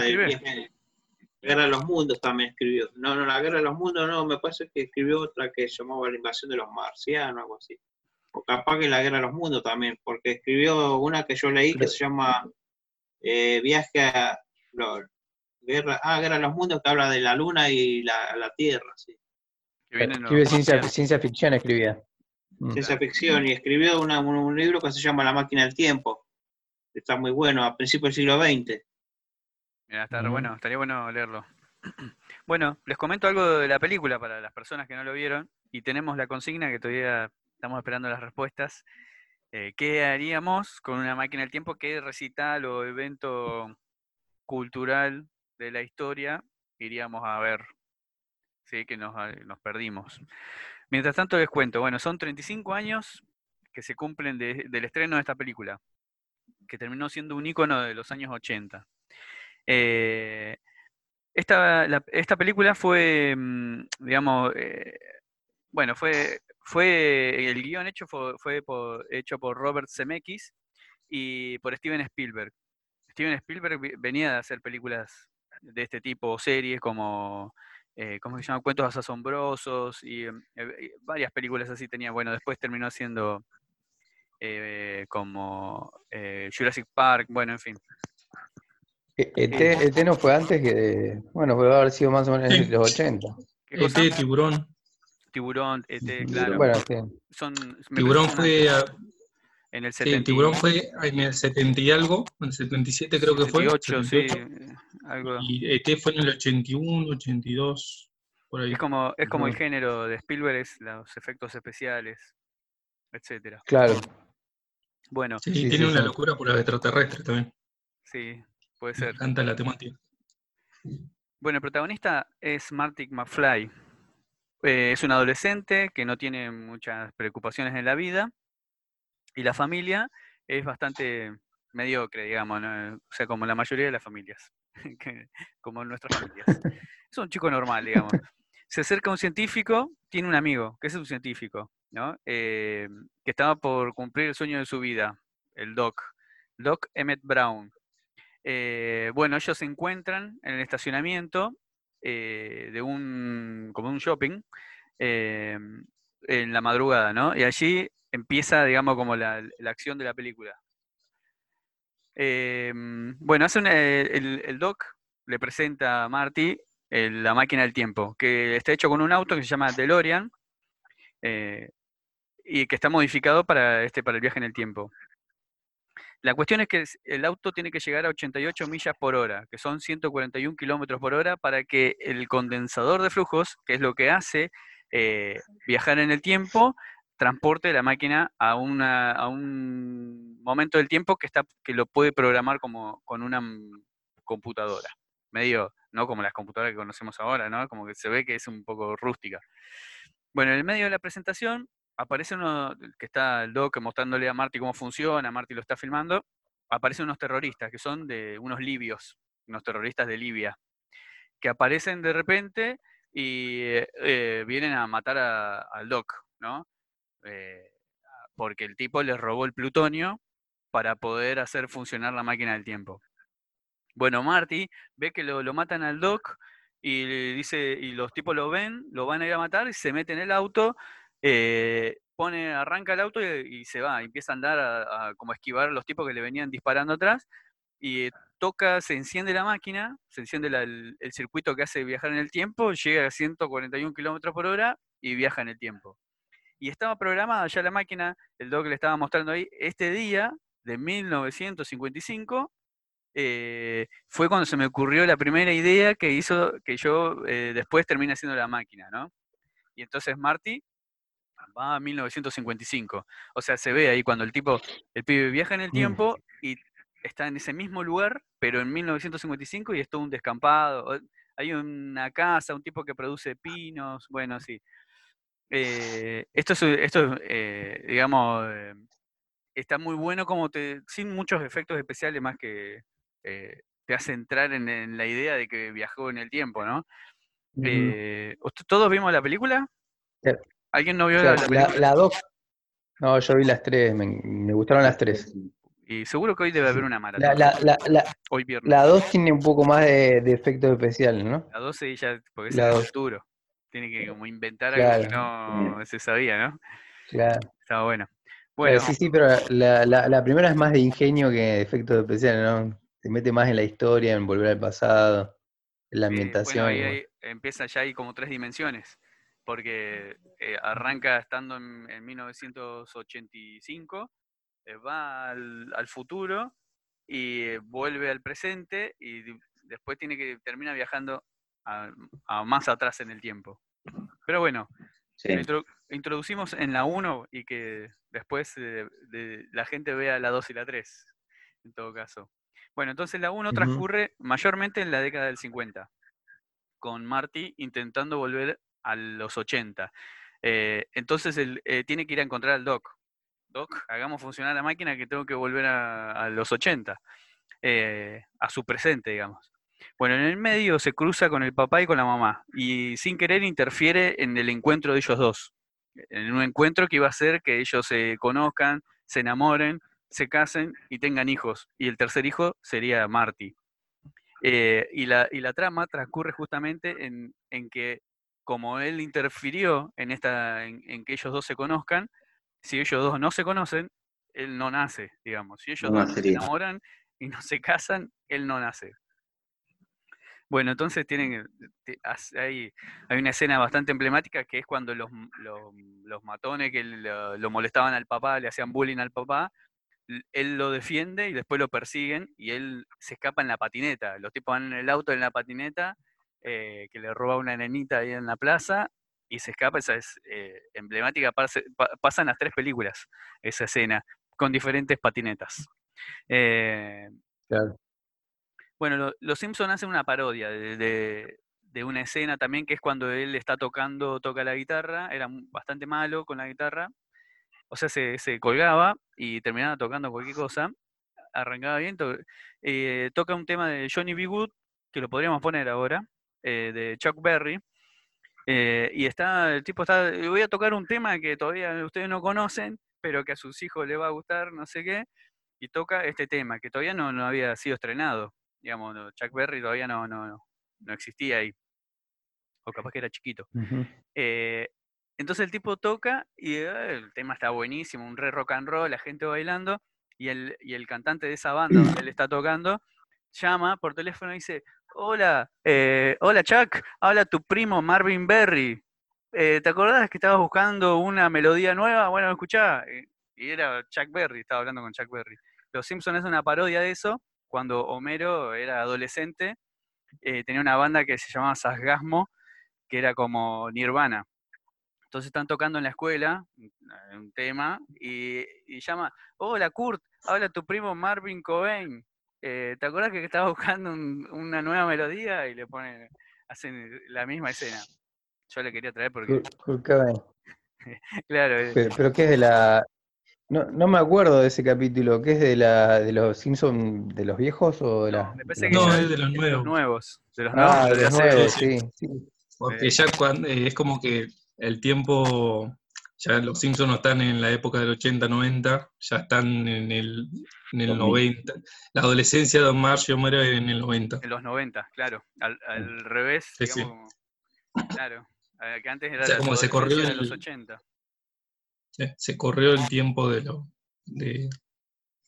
Speaker 10: Guerra de los Mundos también escribió. No, no, la Guerra de los Mundos no, me parece que escribió otra que se llamaba La Invasión de los Marcianos, algo así. O capaz que la Guerra de los Mundos también, porque escribió una que yo leí que se llama eh, Viaje a... no, Guerra, ah, Guerra de los Mundos, que habla de la Luna y la, la Tierra, sí.
Speaker 9: Escribe ciencia, ciencia ficción, escribía. Mm.
Speaker 10: Ciencia ficción, y escribió una- un, un libro que se llama La Máquina del Tiempo. que Está muy bueno, a principios del siglo XX.
Speaker 7: Mira, está bueno, estaría bueno leerlo. *clears throat* Bueno, les comento algo de la película para las personas que no lo vieron y tenemos la consigna que todavía estamos esperando las respuestas. Eh, ¿Qué haríamos con una máquina del tiempo? ¿Qué recital o evento cultural de la historia iríamos a ver? Sí, que nos, ah, nos perdimos. Mientras tanto les cuento, bueno, son 35 años que se cumplen de- del estreno de esta película, que terminó siendo un ícono de los años 80. Eh, esta, esta película fue, mm, digamos, eh, bueno, fue, fue el guion hecho fue, fue por- hecho por Robert Zemeckis y por Steven Spielberg. Steven Spielberg venía de hacer películas de este tipo, series como, eh, ¿cómo se llama? Cuentos asombrosos y eh, varias películas así tenía. Bueno, después terminó haciendo eh, como eh, Jurassic Park, bueno, en fin.
Speaker 9: ET, ET no fue antes que. Bueno, puede haber sido más o menos en
Speaker 11: Sí.
Speaker 9: los 80.
Speaker 7: ¿Qué cosa?
Speaker 11: ET, tiburón.
Speaker 7: Tiburón, ET, claro.
Speaker 9: Bueno, sí.
Speaker 7: Son,
Speaker 11: Tiburón fue, a-
Speaker 7: en el
Speaker 11: sí,
Speaker 7: 70 y-
Speaker 11: Tiburón fue en el 70 y algo, en el 77 creo que fue.
Speaker 7: 78, sí,
Speaker 11: 78,
Speaker 7: algo.
Speaker 11: Y ET fue en el 81, 82, por ahí.
Speaker 7: Es como, es como el género de Spielberg, es los efectos especiales, etcétera.
Speaker 11: Claro.
Speaker 7: Bueno,
Speaker 11: Sí,
Speaker 9: Sí,
Speaker 11: tiene
Speaker 9: sí,
Speaker 11: una
Speaker 9: sí.
Speaker 11: locura por los extraterrestres también.
Speaker 7: sí, puede
Speaker 11: Me
Speaker 7: ser.
Speaker 11: encanta la temática.
Speaker 7: Bueno, el protagonista es Marty McFly. Eh, es un adolescente que no tiene muchas preocupaciones en la vida y la familia es bastante mediocre, digamos, ¿no? o sea, como la mayoría de las familias, *laughs* como nuestras familias. Es un chico normal, digamos. Se acerca a un científico, tiene un amigo, que es un científico, ¿no? Eh, que estaba por cumplir el sueño de su vida, el Doc, Doc Emmett Brown. Eh, bueno, ellos se encuentran en el estacionamiento eh, de un, como un shopping, eh, en la madrugada, ¿no? Y allí empieza, digamos, como la, la acción de la película. Eh, bueno, hace el, el doc le presenta a Marty el- la máquina del tiempo, que está hecho con un auto que se llama DeLorean y que está modificado para, este, para el viaje en el tiempo. La cuestión es que el auto tiene que llegar a 88 millas por hora, que son 141 kilómetros por hora, para que el condensador de flujos, que es lo que hace eh, viajar en el tiempo, transporte la máquina a, una, a un momento del tiempo que, está, que lo puede programar como con una computadora. Medio, no como las computadoras que conocemos ahora, ¿no? Como que se ve que es un poco rústica. Bueno, en el medio de la presentación aparece uno que está el doc mostrándole a Marty cómo funciona, Marty lo está filmando, aparecen unos terroristas que son de unos libios, unos terroristas de Libia, que aparecen de repente y eh, eh, vienen a matar a- al doc, ¿no? Eh, porque el tipo les robó el plutonio para poder hacer funcionar la máquina del tiempo. Bueno, Marty ve que lo, matan al Doc y dice, y los tipos lo ven, lo van a ir a matar y se mete en el auto, eh, pone, arranca el auto y, se va, empieza a andar a, a como esquivar a los tipos que le venían disparando atrás y eh, toca, se enciende la máquina, se enciende el circuito que hace viajar en el tiempo, llega a 141 kilómetros por hora y viaja en el tiempo. Y estaba programada ya la máquina, el doc le estaba mostrando ahí, este día de 1955 eh, fue cuando se me ocurrió la primera idea que hizo que yo eh, después termine haciendo la máquina, ¿no? Y entonces Marty va a 1955. O sea, se ve ahí cuando el tipo, el pibe viaja en el tiempo y está en ese mismo lugar, pero en 1955 y es todo un descampado. Hay una casa, un tipo que produce pinos, bueno, sí. Eh, esto es, esto es, eh, digamos, eh, está muy bueno como te, sin muchos efectos especiales más que te hace entrar en, en la idea de que viajó en el tiempo, ¿no?
Speaker 9: Ujú.
Speaker 7: Eh, ¿ust- ¿Todos vimos la película? ¿Alguien no vio la, la
Speaker 9: la, dos. No, yo vi las tres, me, me gustaron las tres.
Speaker 7: Y seguro que hoy debe haber una
Speaker 9: La,
Speaker 7: maratón.
Speaker 9: la,
Speaker 7: Hoy viernes.
Speaker 9: la dos tiene un poco más de, de efectos especiales, ¿no?
Speaker 7: La 12 ya, porque es
Speaker 9: La
Speaker 7: el
Speaker 9: dos.
Speaker 7: futuro. Tiene que como inventar algo que no se sabía, ¿no?
Speaker 9: Claro.
Speaker 7: Está bueno. Bueno,
Speaker 9: sí, sí, pero la, la, la primera es más de ingenio que de efectos especiales, ¿no? Se mete más en la historia, en volver al pasado, en la
Speaker 7: eh, bueno,
Speaker 9: ambientación.
Speaker 7: ahí,
Speaker 9: y
Speaker 7: ahí empieza ya hay como tres dimensiones, porque eh, arranca estando en, en 1985, eh, va al, al futuro y eh, vuelve al presente y después tiene que termina viajando a, a más atrás en el tiempo. Pero bueno,
Speaker 9: Sí.
Speaker 7: introdu- introducimos en la 1 y que después eh, de- la gente vea la 2 y la 3, en todo caso. Bueno, entonces la 1
Speaker 9: Ujú.
Speaker 7: transcurre mayormente en la década del 50, con Marty intentando volver a los 80. Eh, entonces él eh, tiene que ir a encontrar al Doc. Doc, hagamos funcionar la máquina que tengo que volver a, los 80, eh, a su presente, digamos. Bueno, en el medio se cruza con el papá y con la mamá, y sin querer interfiere en el encuentro de ellos dos. En un encuentro que iba a hacer que ellos se conozcan, se enamoren, se casen y tengan hijos. Y el tercer hijo sería Marty. Y, la, y la trama transcurre justamente en, en que, como él interfirió en, esta, en, en que ellos dos se conozcan, si ellos dos no se conocen, él no nace, digamos. Si ellos
Speaker 9: No
Speaker 7: dos se enamoran y no se casan, él no nace. Bueno, entonces tienen, hay, hay una escena bastante emblemática que es cuando los, los, los matones que lo, lo molestaban al papá, le hacían bullying al papá, él lo defiende y después lo persiguen y él se escapa en la patineta. Los tipos van en el auto en la patineta, eh, que le roba una nenita ahí en la plaza y se escapa. Esa es eh, emblemática, pasan las tres películas esa escena con diferentes patinetas. Eh,
Speaker 9: Claro.
Speaker 7: bueno, lo- los Simpson hacen una parodia de, de- de una escena también que es cuando él está tocando, toca la guitarra, era bastante malo con la guitarra, o sea, se, se colgaba y terminaba tocando cualquier cosa, arrancaba bien, to- eh, toca un tema de Johnny B. Good, que lo podríamos poner ahora, eh, de Chuck Berry, eh, y está, el tipo está, "Eh, voy a tocar un tema que todavía ustedes no conocen, pero que a sus hijos les va a gustar, no sé qué, y toca este tema, que todavía no, no había sido estrenado, digamos, Chuck Berry todavía no, no, no, existía ahí, o capaz que era chiquito. Eh, entonces el tipo toca y eh, el tema está buenísimo, un re rock and roll, la gente bailando, y el, y el cantante de esa banda donde él está tocando llama por teléfono y dice, hola, eh, hola Chuck, habla tu primo Marvin Berry. Eh, ¿Te acordás que estabas buscando una melodía nueva? Bueno, escuchá. eh, y era Chuck Berry, estaba hablando con Chuck Berry. Los Simpsons es una parodia de eso, cuando Homero era adolescente, tenía una banda que se llamaba Sasgasmo, que era como Nirvana. Entonces están tocando en la escuela un tema y, y llama, hola Kurt, habla tu primo Marvin Cobain. Eh, ¿Te acuerdas que estaba buscando un- una nueva melodía? Y le ponen, hacen la misma escena. Yo le quería traer porque, *laughs* claro, eh,
Speaker 9: Pero, pero ¿qué es de la...? No, no me acuerdo de ese capítulo, ¿qué es de la de los Simpsons, de los viejos o de la,
Speaker 7: que
Speaker 11: No, es de los
Speaker 7: es de los
Speaker 11: nuevos.
Speaker 7: nuevos. De los
Speaker 9: Ah,
Speaker 7: nuevos
Speaker 9: de
Speaker 7: de
Speaker 9: los nuevos,
Speaker 11: Sí,
Speaker 9: sí, sí.
Speaker 11: Porque
Speaker 7: Eh,
Speaker 11: ya cuando, es como que el tiempo Ya los Simpsons no están en la época del 80-90, ya están en el, en el
Speaker 8: 2000.
Speaker 11: 90. La adolescencia de Marge y Homero en el 90.
Speaker 7: En los 90, claro. Al, al revés,
Speaker 11: Sí, sí.
Speaker 7: digamos. Claro. eh, Que antes era
Speaker 11: O sea,
Speaker 7: la
Speaker 11: como se corrió
Speaker 7: de los
Speaker 11: el-
Speaker 7: 80.
Speaker 11: Eh, Se corrió el tiempo de, lo, de,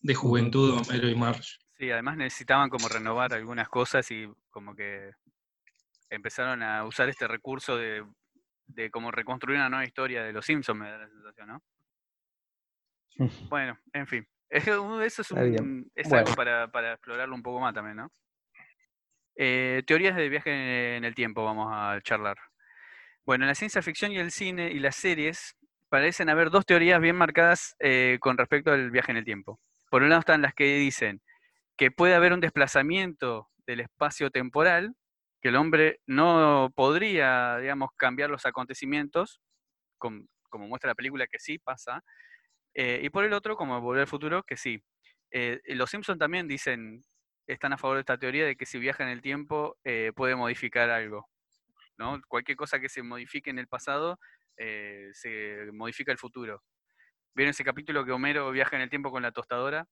Speaker 11: de juventud de Homero y Marge.
Speaker 7: Sí, además necesitaban como renovar algunas cosas y como que empezaron a usar este recurso de, de como reconstruir una nueva historia de los Simpsons, me da la sensación, ¿no? *laughs* Bueno, en fin. Eso es,
Speaker 9: Está bien.
Speaker 7: un, es
Speaker 9: Bueno.
Speaker 7: algo para, para explorarlo un poco más también, ¿no? Eh, teorías de viaje en el tiempo vamos a charlar. Bueno, en la ciencia ficción y el cine y las series parecen haber dos teorías bien marcadas eh, con respecto al viaje en el tiempo. Por un lado están las que dicen que puede haber un desplazamiento del espacio temporal, que el hombre no podría, digamos, cambiar los acontecimientos, com- como muestra la película que sí pasa, eh, y por el otro, como Volver al Futuro, que sí. Eh, los Simpson también dicen, están a favor de esta teoría de que si viaja en el tiempo eh, puede modificar algo. ¿no? Cualquier cosa que se modifique en el pasado eh, se modifica el futuro. ¿Vieron ese capítulo que Homero viaja en el tiempo con la tostadora?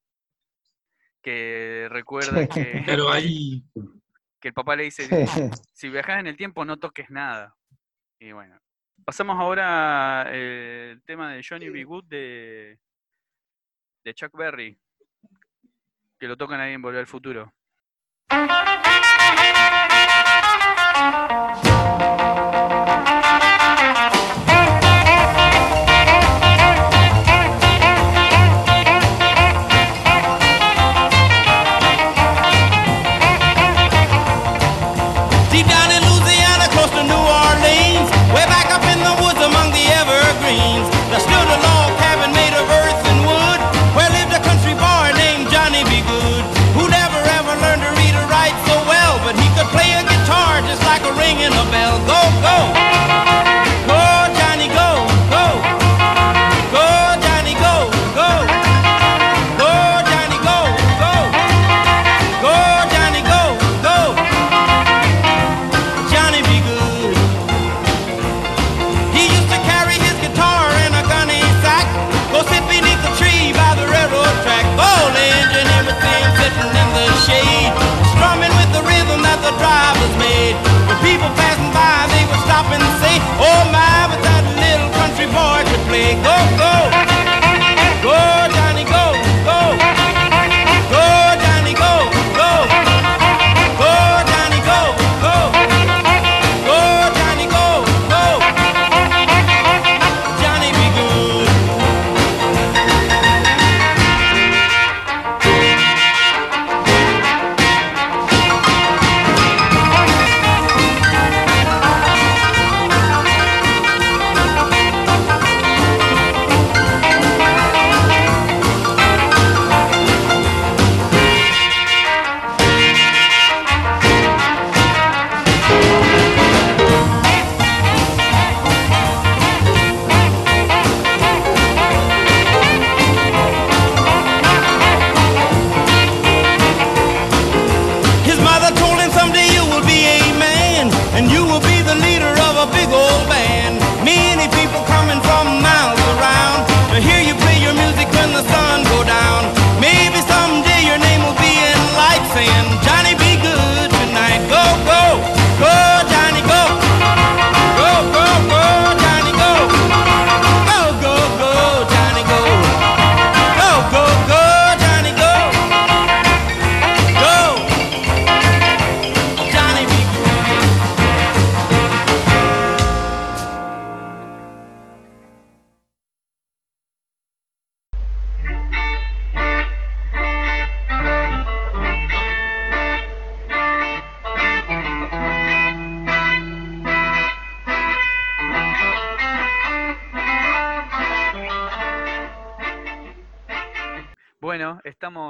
Speaker 7: Que recuerda *laughs* que,
Speaker 11: Pero ahí, *laughs*
Speaker 7: que el papá le dice, *laughs* si viajas en el tiempo no toques nada. Y bueno, pasamos ahora al tema de Johnny B. Good de, de Chuck Berry, que lo tocan ahí en Volver al Futuro.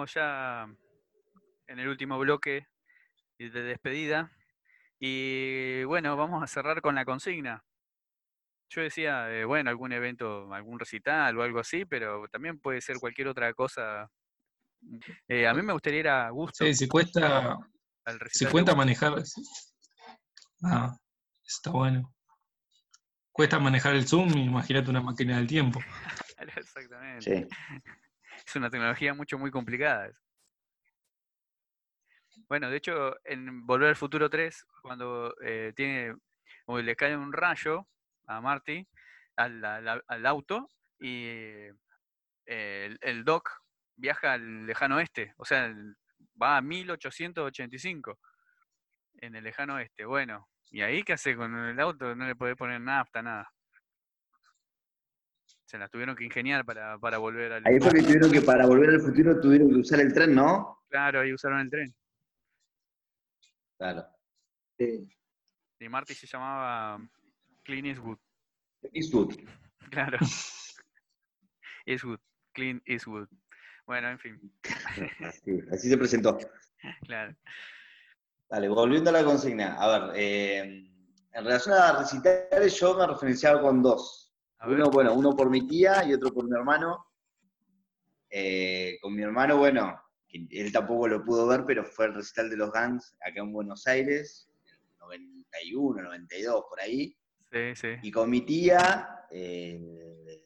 Speaker 7: Estamos ya en el último bloque y de despedida. Y bueno, vamos a cerrar con la consigna. Yo decía, eh, bueno, algún evento, algún recital o algo así, pero también puede ser cualquier otra cosa. Eh, a mí me gustaría ir a gusto.
Speaker 11: sí, si cuesta,
Speaker 7: al
Speaker 11: si cuenta manejar, ah, está bueno. cuesta manejar el Zoom, imagínate una máquina del tiempo. *laughs*
Speaker 7: Exactamente.
Speaker 8: Sí.
Speaker 7: Es una tecnología mucho, muy complicada. Bueno, de hecho, en Volver al Futuro 3, cuando eh, tiene, o le cae un rayo a Marty, al, auto, y eh, el, Doc viaja al lejano oeste, o sea, va a 1885 en el lejano oeste. Bueno, ¿y ahí qué hace con el auto? No le puede poner nafta, nada. Se las tuvieron que ingeniar para, para volver al...
Speaker 8: Ahí fue que tuvieron que, para volver al futuro, tuvieron que usar el tren, ¿no?
Speaker 7: Claro, ahí usaron el tren.
Speaker 8: Claro.
Speaker 7: Y Marty se llamaba Clint Eastwood.
Speaker 8: Eastwood. *laughs*
Speaker 7: Claro. Eastwood. Clint Eastwood. Bueno, en fin.
Speaker 8: Así, así se presentó. *laughs*
Speaker 7: Claro.
Speaker 8: Dale, volviendo a la consigna. A ver, eh, en relación a recitales, yo me referenciaba con dos. Uno, bueno, uno por mi tía y otro por mi hermano. Eh, con mi hermano, bueno, que él tampoco lo pudo ver, pero fue el recital de los Guns acá en Buenos Aires, en 91, 92, por ahí.
Speaker 7: Sí, sí.
Speaker 8: Y con mi tía, eh,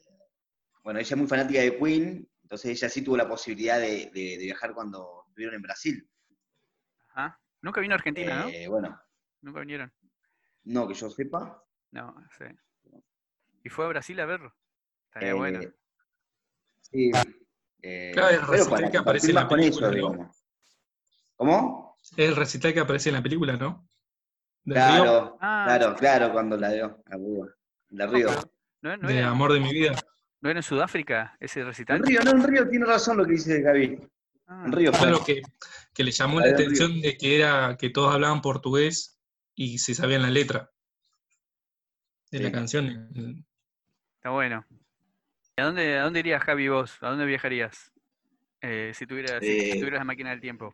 Speaker 8: bueno, ella es muy fanática de Queen, entonces ella sí tuvo la posibilidad de, de- de viajar cuando estuvieron en Brasil.
Speaker 7: Ajá. Nunca vino a Argentina,
Speaker 8: Eh, Bueno,
Speaker 7: ¿no? Nunca vinieron.
Speaker 8: no que yo sepa.
Speaker 7: No, sí. ¿Y fue a Brasil a verlo? Estaría
Speaker 8: Eh,
Speaker 7: bueno.
Speaker 8: Sí. eh,
Speaker 11: Claro, el recital
Speaker 8: para
Speaker 11: que aparece en la
Speaker 8: más con eso,
Speaker 11: película.
Speaker 8: ¿Cómo?
Speaker 11: Es el recital que aparece en la película, ¿no?
Speaker 8: Claro,
Speaker 11: Río,
Speaker 7: Ah,
Speaker 8: claro, claro, cuando la dio, la Búa. De Río.
Speaker 7: ¿No, no
Speaker 11: de
Speaker 7: era,
Speaker 11: Amor de mi vida.
Speaker 7: ¿No era en Sudáfrica ese recital?
Speaker 8: En Río, no, en Río tiene razón lo que dice Gaby.
Speaker 7: Ah,
Speaker 8: En Río fue.
Speaker 11: Claro que, que le llamó la
Speaker 8: La Río.
Speaker 11: atención de que era que todos hablaban portugués y se sabían la letra de la canción.
Speaker 7: Está bueno. ¿Y ¿A dónde, ¿A dónde irías, Javi, vos? ¿A dónde viajarías? Eh, si, tuvieras, si
Speaker 10: Eh,
Speaker 7: tuvieras la máquina del tiempo.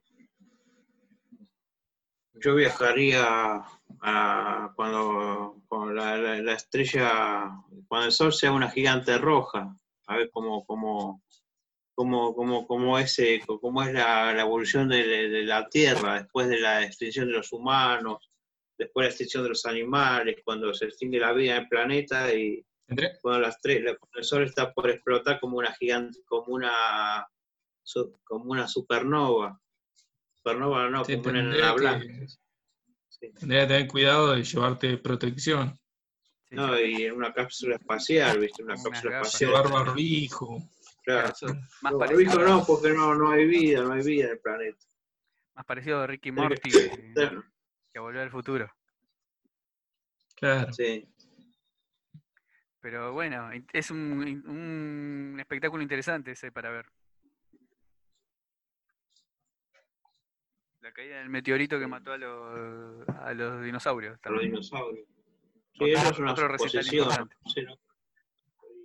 Speaker 10: Yo viajaría a cuando, cuando la, la- la estrella, cuando el sol sea una gigante roja, a ver cómo, cómo, cómo, cómo, cómo es, eh, cómo es la, la evolución de, de la Tierra después de la extinción de los humanos, después de la extinción de los animales, cuando se extingue la vida en el planeta y cuando, las tres, el sol está por explotar como una gigante, como una, como una supernova. Supernova no,
Speaker 11: Sí,
Speaker 10: como una enana
Speaker 11: que-
Speaker 10: blanca.
Speaker 11: Tendría que tener cuidado de llevarte protección.
Speaker 10: No, y en una cápsula espacial, ¿viste? Una cápsula
Speaker 7: gafas.
Speaker 10: espacial.
Speaker 11: Llevar barbijo.
Speaker 10: Claro.
Speaker 7: Más,
Speaker 10: No,
Speaker 7: parecido,
Speaker 10: barbijo no, porque no, no hay vida, no hay vida en el planeta.
Speaker 7: más parecido a Ricky Morty
Speaker 10: que-
Speaker 7: que, que a Volver al Futuro.
Speaker 11: Claro.
Speaker 10: Sí.
Speaker 7: Pero bueno, es un, un espectáculo interesante ese para ver. La caída del meteorito que mató a los, a los dinosaurios.
Speaker 10: Los
Speaker 7: también.
Speaker 10: dinosaurios. Sí, eso es una
Speaker 7: otro recital
Speaker 10: suposición.
Speaker 7: importante.
Speaker 10: Sí, ¿no?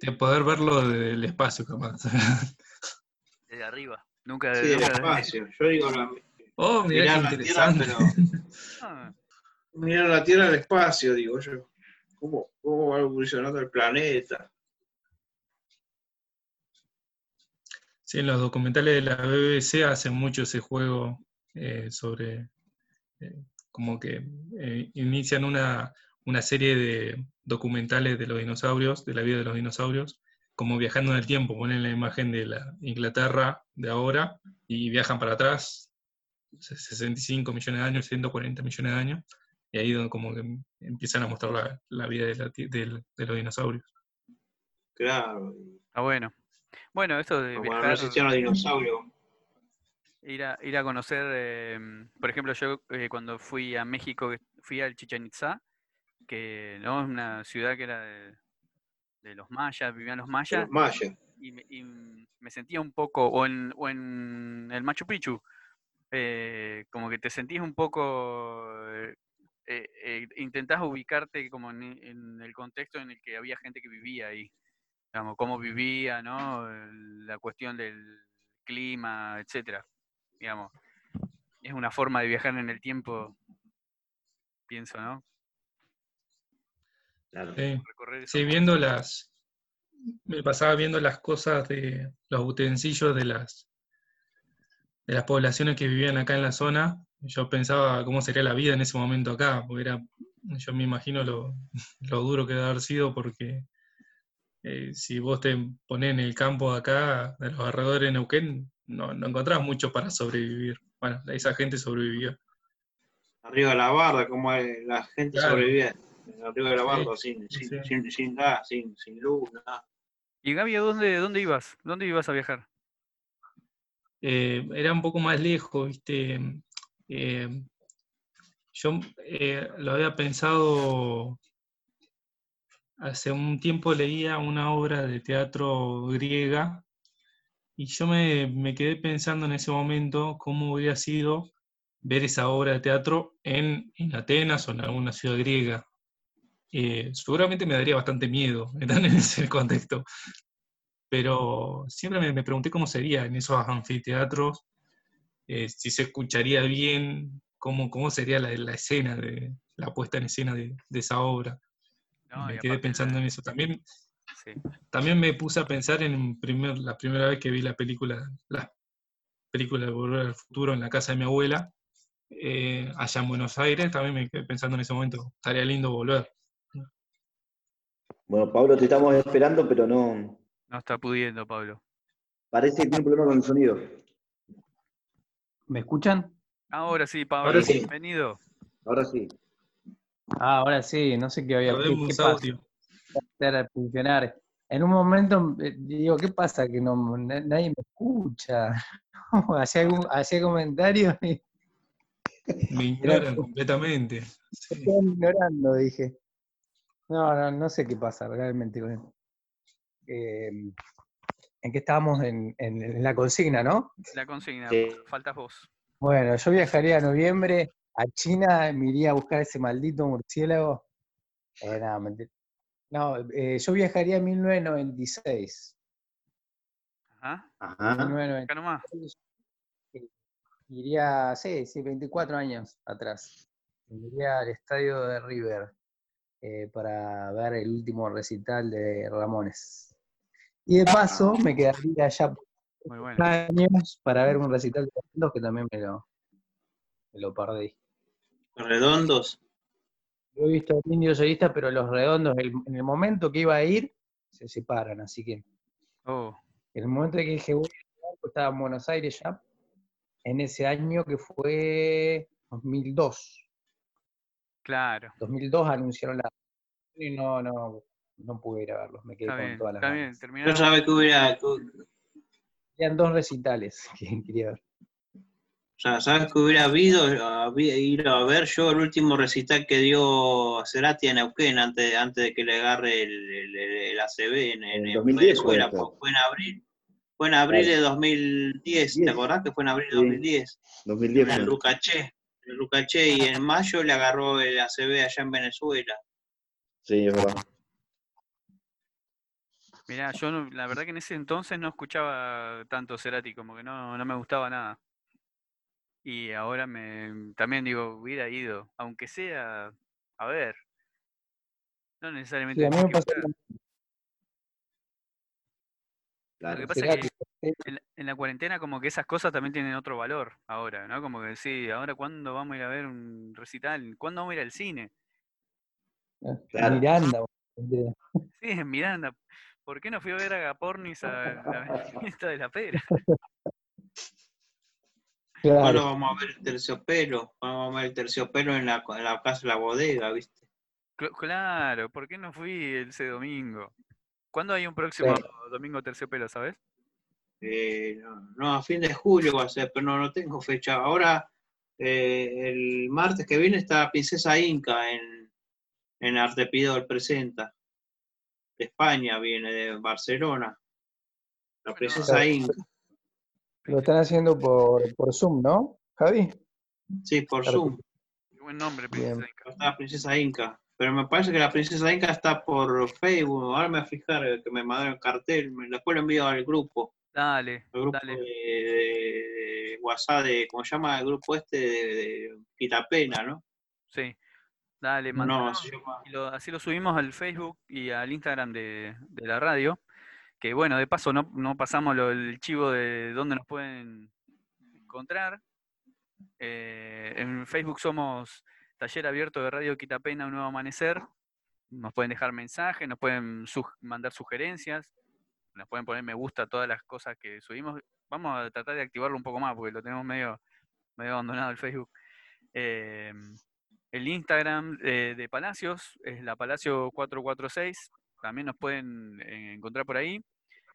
Speaker 11: De poder verlo desde el espacio, capaz. *laughs*
Speaker 7: Desde arriba. Nunca,
Speaker 10: Sí, del espacio. Yo digo la,
Speaker 11: Oh, mirá
Speaker 10: mirar la Tierra,
Speaker 11: interesante.
Speaker 10: pero
Speaker 7: Ah,
Speaker 10: mirar la Tierra al espacio, digo yo. ¿Cómo, va evolucionando el planeta?
Speaker 11: Sí, en los documentales de la BBC hacen mucho ese juego eh, sobre, eh, como que eh, inician una, una serie de documentales de los dinosaurios, de la vida de los dinosaurios, como viajando en el tiempo, ponen la imagen de la Inglaterra de ahora y viajan para atrás, 65 millones de años, 140 millones de años, y ahí donde como que empiezan a mostrar la, la vida de, la de los dinosaurios.
Speaker 10: Claro.
Speaker 7: ah, bueno. Bueno, esto de
Speaker 10: Cuando no
Speaker 7: viajar,
Speaker 10: existían los dinosaurios.
Speaker 7: ir a, ir a conocer, eh, por ejemplo, yo eh, cuando fui a México, fui al Chichen Itzá, que no es una ciudad que era de, de los mayas, vivían los mayas,
Speaker 10: los mayas.
Speaker 7: y me, y me sentía un poco, o en, o en el Machu Picchu, eh, como que te sentís un poco, eh, eh, intentás ubicarte como en, en el contexto en el que había gente que vivía ahí, digamos, cómo vivía, ¿no? La cuestión del clima, etcétera, digamos. Es una forma de viajar en el tiempo, pienso, ¿no?
Speaker 8: Claro.
Speaker 11: Sí. Sí, viendo las. Me pasaba viendo las cosas de los utensilios de las de las poblaciones que vivían acá en la zona. Yo pensaba cómo sería la vida en ese momento acá, porque era yo me imagino lo, *laughs* lo duro que debe haber sido porque eh, si vos te ponés en el campo de acá, de los alrededores de Neuquén, no, no encontrás mucho para sobrevivir. Bueno, esa gente sobrevivió.
Speaker 10: Arriba de la barra, como la gente
Speaker 11: Claro.
Speaker 10: sobrevivía. Arriba de la
Speaker 11: Sí,
Speaker 10: barra, sin,
Speaker 11: sí,
Speaker 10: sin, sin, sin gas, sin, sin luz, nada.
Speaker 7: ¿Y Gaby, ¿a dónde, dónde ibas? ¿Dónde ibas a viajar?
Speaker 11: eh, era un poco más lejos, ¿viste? Eh, yo eh, lo había pensado, hace un tiempo leía una obra de teatro griega y yo me, me quedé pensando en ese momento cómo hubiera sido ver esa obra de teatro en, en Atenas o en alguna ciudad griega. Eh, seguramente me daría bastante miedo *laughs* en ese contexto, pero siempre me, me pregunté cómo sería en esos anfiteatros, eh, si se escucharía bien, cómo, cómo sería la, la escena, de, la puesta en escena de, de esa obra.
Speaker 7: No,
Speaker 11: me quedé pensando en eso. También,
Speaker 7: Sí.
Speaker 11: también me puse a pensar en primer, la primera vez que vi la película, la película de Volver al Futuro en la casa de mi abuela, eh, allá en Buenos Aires, también me quedé pensando en ese momento, estaría lindo volver.
Speaker 8: Bueno, Pablo, te estamos esperando, pero no.
Speaker 7: No está pudiendo, Pablo.
Speaker 8: Parece que tiene un problema con el sonido.
Speaker 9: ¿Me escuchan?
Speaker 7: Ahora sí, Pablo,
Speaker 8: Ahora sí.
Speaker 7: bienvenido.
Speaker 8: Ahora sí.
Speaker 9: Ah, ahora sí, no sé qué había. ¿Qué,
Speaker 11: Perdemos
Speaker 9: qué pasa?
Speaker 11: audio.
Speaker 9: Hacer funcionar. En un momento eh, digo, ¿qué pasa? Que no, na- nadie me escucha. *laughs* hacía, algún, hacía comentarios y
Speaker 11: Me *laughs* ignoran completamente. *laughs*
Speaker 9: me estaban ignorando, dije. No, no, no sé qué pasa realmente con. Eh, ¿En qué estábamos? En, en- en la consigna, ¿no?
Speaker 7: La consigna,
Speaker 8: Sí.
Speaker 7: faltas vos.
Speaker 9: Bueno, yo viajaría a noviembre a China, me iría a buscar ese maldito murciélago. Eh, no, eh, yo viajaría en 1996.
Speaker 7: Ajá.
Speaker 8: Ajá.
Speaker 9: 1996.
Speaker 7: Acá nomás.
Speaker 9: Iría, sí, sí, 24 años atrás. Iría al estadio de River eh, para ver el último recital de Ramones. Y de paso me quedaría allá por
Speaker 7: Muy bueno.
Speaker 9: años para ver un recital de Redondos que también me lo, me lo perdí.
Speaker 10: Redondos.
Speaker 9: Yo he visto el indio solista, pero los redondos, el- en el momento que iba a ir, se separan, así que
Speaker 7: Oh,
Speaker 9: en el momento en que dije, voy estaba en Buenos Aires ya, en ese año que fue 2002.
Speaker 7: claro.
Speaker 9: 2002 anunciaron la... Y no, no, no pude ir a verlos, me quedé
Speaker 7: Está
Speaker 9: con
Speaker 7: bien,
Speaker 9: todas las
Speaker 7: está bien.
Speaker 10: Yo sabía que hubiera,
Speaker 9: Eran dos recitales *laughs* que quería ver.
Speaker 10: o sea, sabes que hubiera habido, había ir a ver yo el último recital que dio Cerati en Neuquén antes, antes de que le agarre el, el, el ACB en, en,
Speaker 8: En
Speaker 10: en
Speaker 8: 2010
Speaker 10: Venezuela.
Speaker 8: fue
Speaker 10: en abril. Fue en abril de 2010, ¿te
Speaker 8: 10.
Speaker 10: acordás que fue en abril de
Speaker 8: Sí.
Speaker 10: 2010?
Speaker 8: 2010
Speaker 10: En. Lucaché. En el Lucaché y en mayo le agarró el ACB allá en Venezuela.
Speaker 8: Sí, es verdad.
Speaker 7: Mirá, yo no- la verdad que en ese entonces no escuchaba tanto Cerati, como que no, no me gustaba nada. Y ahora me también digo, hubiera ido, aunque sea, a ver, no necesariamente
Speaker 9: Sí, a mí
Speaker 7: tenés
Speaker 9: me
Speaker 7: que
Speaker 9: pasó
Speaker 7: buscar.
Speaker 9: lo
Speaker 7: que
Speaker 8: Claro.
Speaker 7: pasa es que en, la- en la cuarentena como que esas cosas también tienen otro valor ahora, ¿no? Como que sí, ahora cuándo vamos a ir a ver un recital, ¿cuándo vamos a ir al cine?
Speaker 8: Claro.
Speaker 9: Miranda.
Speaker 7: Sí, en Miranda. ¿Por qué no fui a ver a Gapornis a la *laughs* fiesta de la pera?
Speaker 10: Ahora
Speaker 9: Claro.
Speaker 10: vamos a ver el terciopelo. Vamos a ver el terciopelo en la, en la casa de la bodega, ¿viste?
Speaker 7: Cl- Claro, ¿por qué no fui ese domingo? ¿Cuándo hay un próximo
Speaker 9: Claro.
Speaker 7: domingo terciopelo, sabes?
Speaker 10: Eh, no, no, a fin de julio va a ser, pero no, no tengo fecha. Ahora, eh, el martes que viene está Princesa Inca en, en Artepidor Presenta. De España viene, de Barcelona. La Princesa
Speaker 9: Claro.
Speaker 10: Inca.
Speaker 9: Lo están haciendo por, por Zoom, ¿no, Javi?
Speaker 10: Sí, por
Speaker 9: Claro.
Speaker 10: Zoom.
Speaker 7: Qué buen nombre,
Speaker 9: Bien.
Speaker 7: Princesa Inca.
Speaker 10: Está la Princesa Inca. Pero me parece que la Princesa Inca está por Facebook. Ahora me voy a fijar que me mandaron el cartel. Después lo envío al grupo.
Speaker 7: Dale,
Speaker 10: El grupo
Speaker 7: dale.
Speaker 10: de, de- de WhatsApp, de, ¿cómo se llama el grupo este? De, de Quitapena, ¿no?
Speaker 7: Sí. Dale,
Speaker 10: No,
Speaker 7: lo- así lo subimos al Facebook y al Instagram de, de la radio. Que bueno, de paso no, no pasamos lo- el chivo de dónde nos pueden encontrar. Eh, en Facebook somos taller abierto de Radio Quitapena, Un Nuevo Amanecer. Nos pueden dejar mensajes, nos pueden mandar sugerencias, nos pueden poner me gusta a todas las cosas que subimos. Vamos a tratar de activarlo un poco más porque lo tenemos medio, medio abandonado el Facebook. Eh, el Instagram de Palacios es la Palacio 446. También nos pueden eh, encontrar por ahí.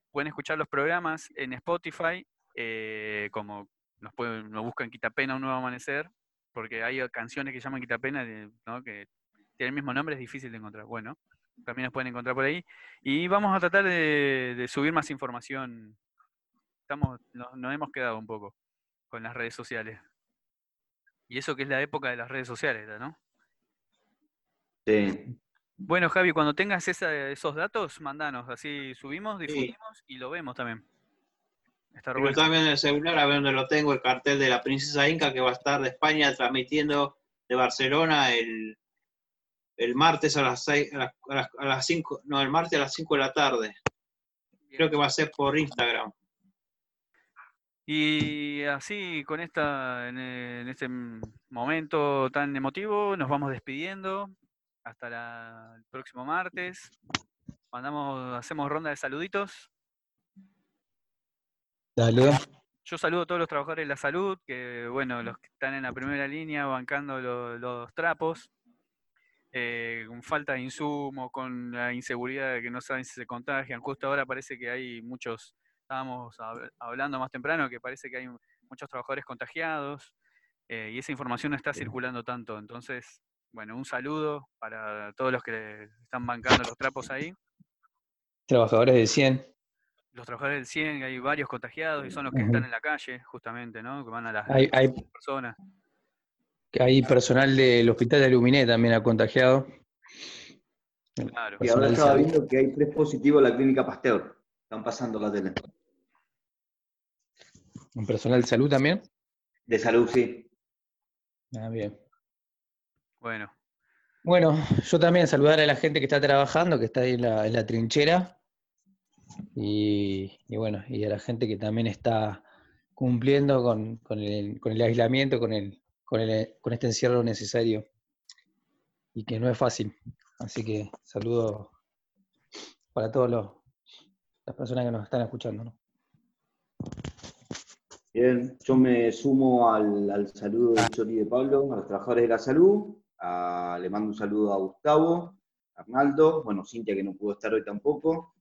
Speaker 7: Pueden escuchar los programas en Spotify, eh, como nos, pueden, nos buscan Quitapena Un Nuevo Amanecer, porque hay canciones que llaman Quitapena, ¿no? que tienen el mismo nombre, es difícil de encontrar. Bueno, también nos pueden encontrar por ahí. Y vamos a tratar de, de subir más información. Estamos, nos, nos hemos quedado un poco con las redes sociales. Y eso que es la época de las redes sociales, ¿no?
Speaker 8: Sí.
Speaker 7: Bueno, Javi, cuando tengas esa- esos datos, mandanos, así subimos, difundimos y lo vemos también. Está
Speaker 10: Pero también en el celular, a ver dónde lo tengo, el cartel de la princesa Inca que va a estar de España transmitiendo de Barcelona el, el martes a las, seis, a, las, a las- a las 5, no, el martes a las 5 de la tarde. Creo que va a ser por Instagram.
Speaker 7: Y así, con esta, en, este momento tan emotivo, nos vamos despidiendo. Hasta la- el próximo martes. Mandamos, hacemos ronda de saluditos.
Speaker 9: Dale.
Speaker 7: Yo saludo a todos los trabajadores de la salud, que bueno, los que están en la primera línea bancando lo- los trapos, eh, con falta de insumo, con la inseguridad de que no saben si se contagian. Justo ahora parece que hay muchos, estábamos hab- hablando más temprano, que parece que hay muchos trabajadores contagiados eh, y esa información no está circulando tanto. Entonces, bueno, un saludo para todos los que están bancando los trapos ahí.
Speaker 9: Trabajadores de 100.
Speaker 7: Los trabajadores del 100, hay varios contagiados y son los que están en la calle, justamente, ¿no? Que van a las
Speaker 9: Hay, hay,
Speaker 7: personas.
Speaker 9: hay personal del hospital de Aluminé también ha contagiado.
Speaker 7: Claro.
Speaker 8: Y ahora estaba viendo que hay tres positivos en la clínica Pasteur. Están pasando la tele.
Speaker 9: ¿Un personal de salud también?
Speaker 8: De salud, sí.
Speaker 9: Ah, bien.
Speaker 7: Bueno,
Speaker 9: Bueno, yo también saludar a la gente que está trabajando, que está ahí en la, en la trinchera. Y, y bueno, y a la gente que también está cumpliendo con, con el, con el aislamiento, con, el, con, el, con este encierro necesario. Y que no es fácil. Así que saludo para todas las personas que nos están escuchando. ¿no?
Speaker 8: Bien, yo me sumo al, al saludo de Chori y de Pablo, a los trabajadores de la salud. a- le mando un saludo a Gustavo, a Arnaldo, bueno, Cintia que no pudo estar hoy tampoco.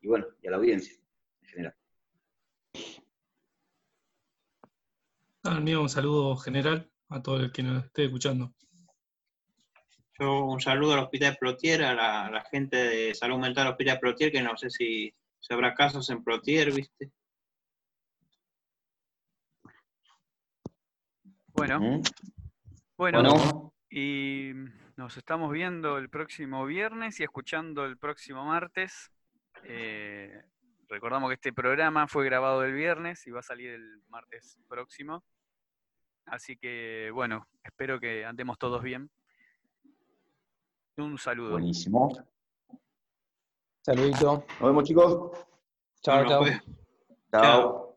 Speaker 8: Y bueno, y a la audiencia en general.
Speaker 11: Al mío un saludo general a todo el que nos esté escuchando.
Speaker 10: Yo un saludo al Hospital Plotier, a la, a la gente de salud mental del Hospital Plotier, que no sé si, si habrá casos en Plotier, ¿viste?
Speaker 7: Bueno,
Speaker 8: ¿Mm?
Speaker 7: bueno.
Speaker 8: Bueno.
Speaker 7: Y nos estamos viendo el próximo viernes y escuchando el próximo martes. Eh, recordamos que este programa fue grabado el viernes y va a salir el martes próximo. Así que, bueno, espero que andemos todos bien. Un saludo.
Speaker 8: Buenísimo.
Speaker 9: Saludito.
Speaker 8: Nos vemos, chicos.
Speaker 9: Chao, chao.
Speaker 8: Chao.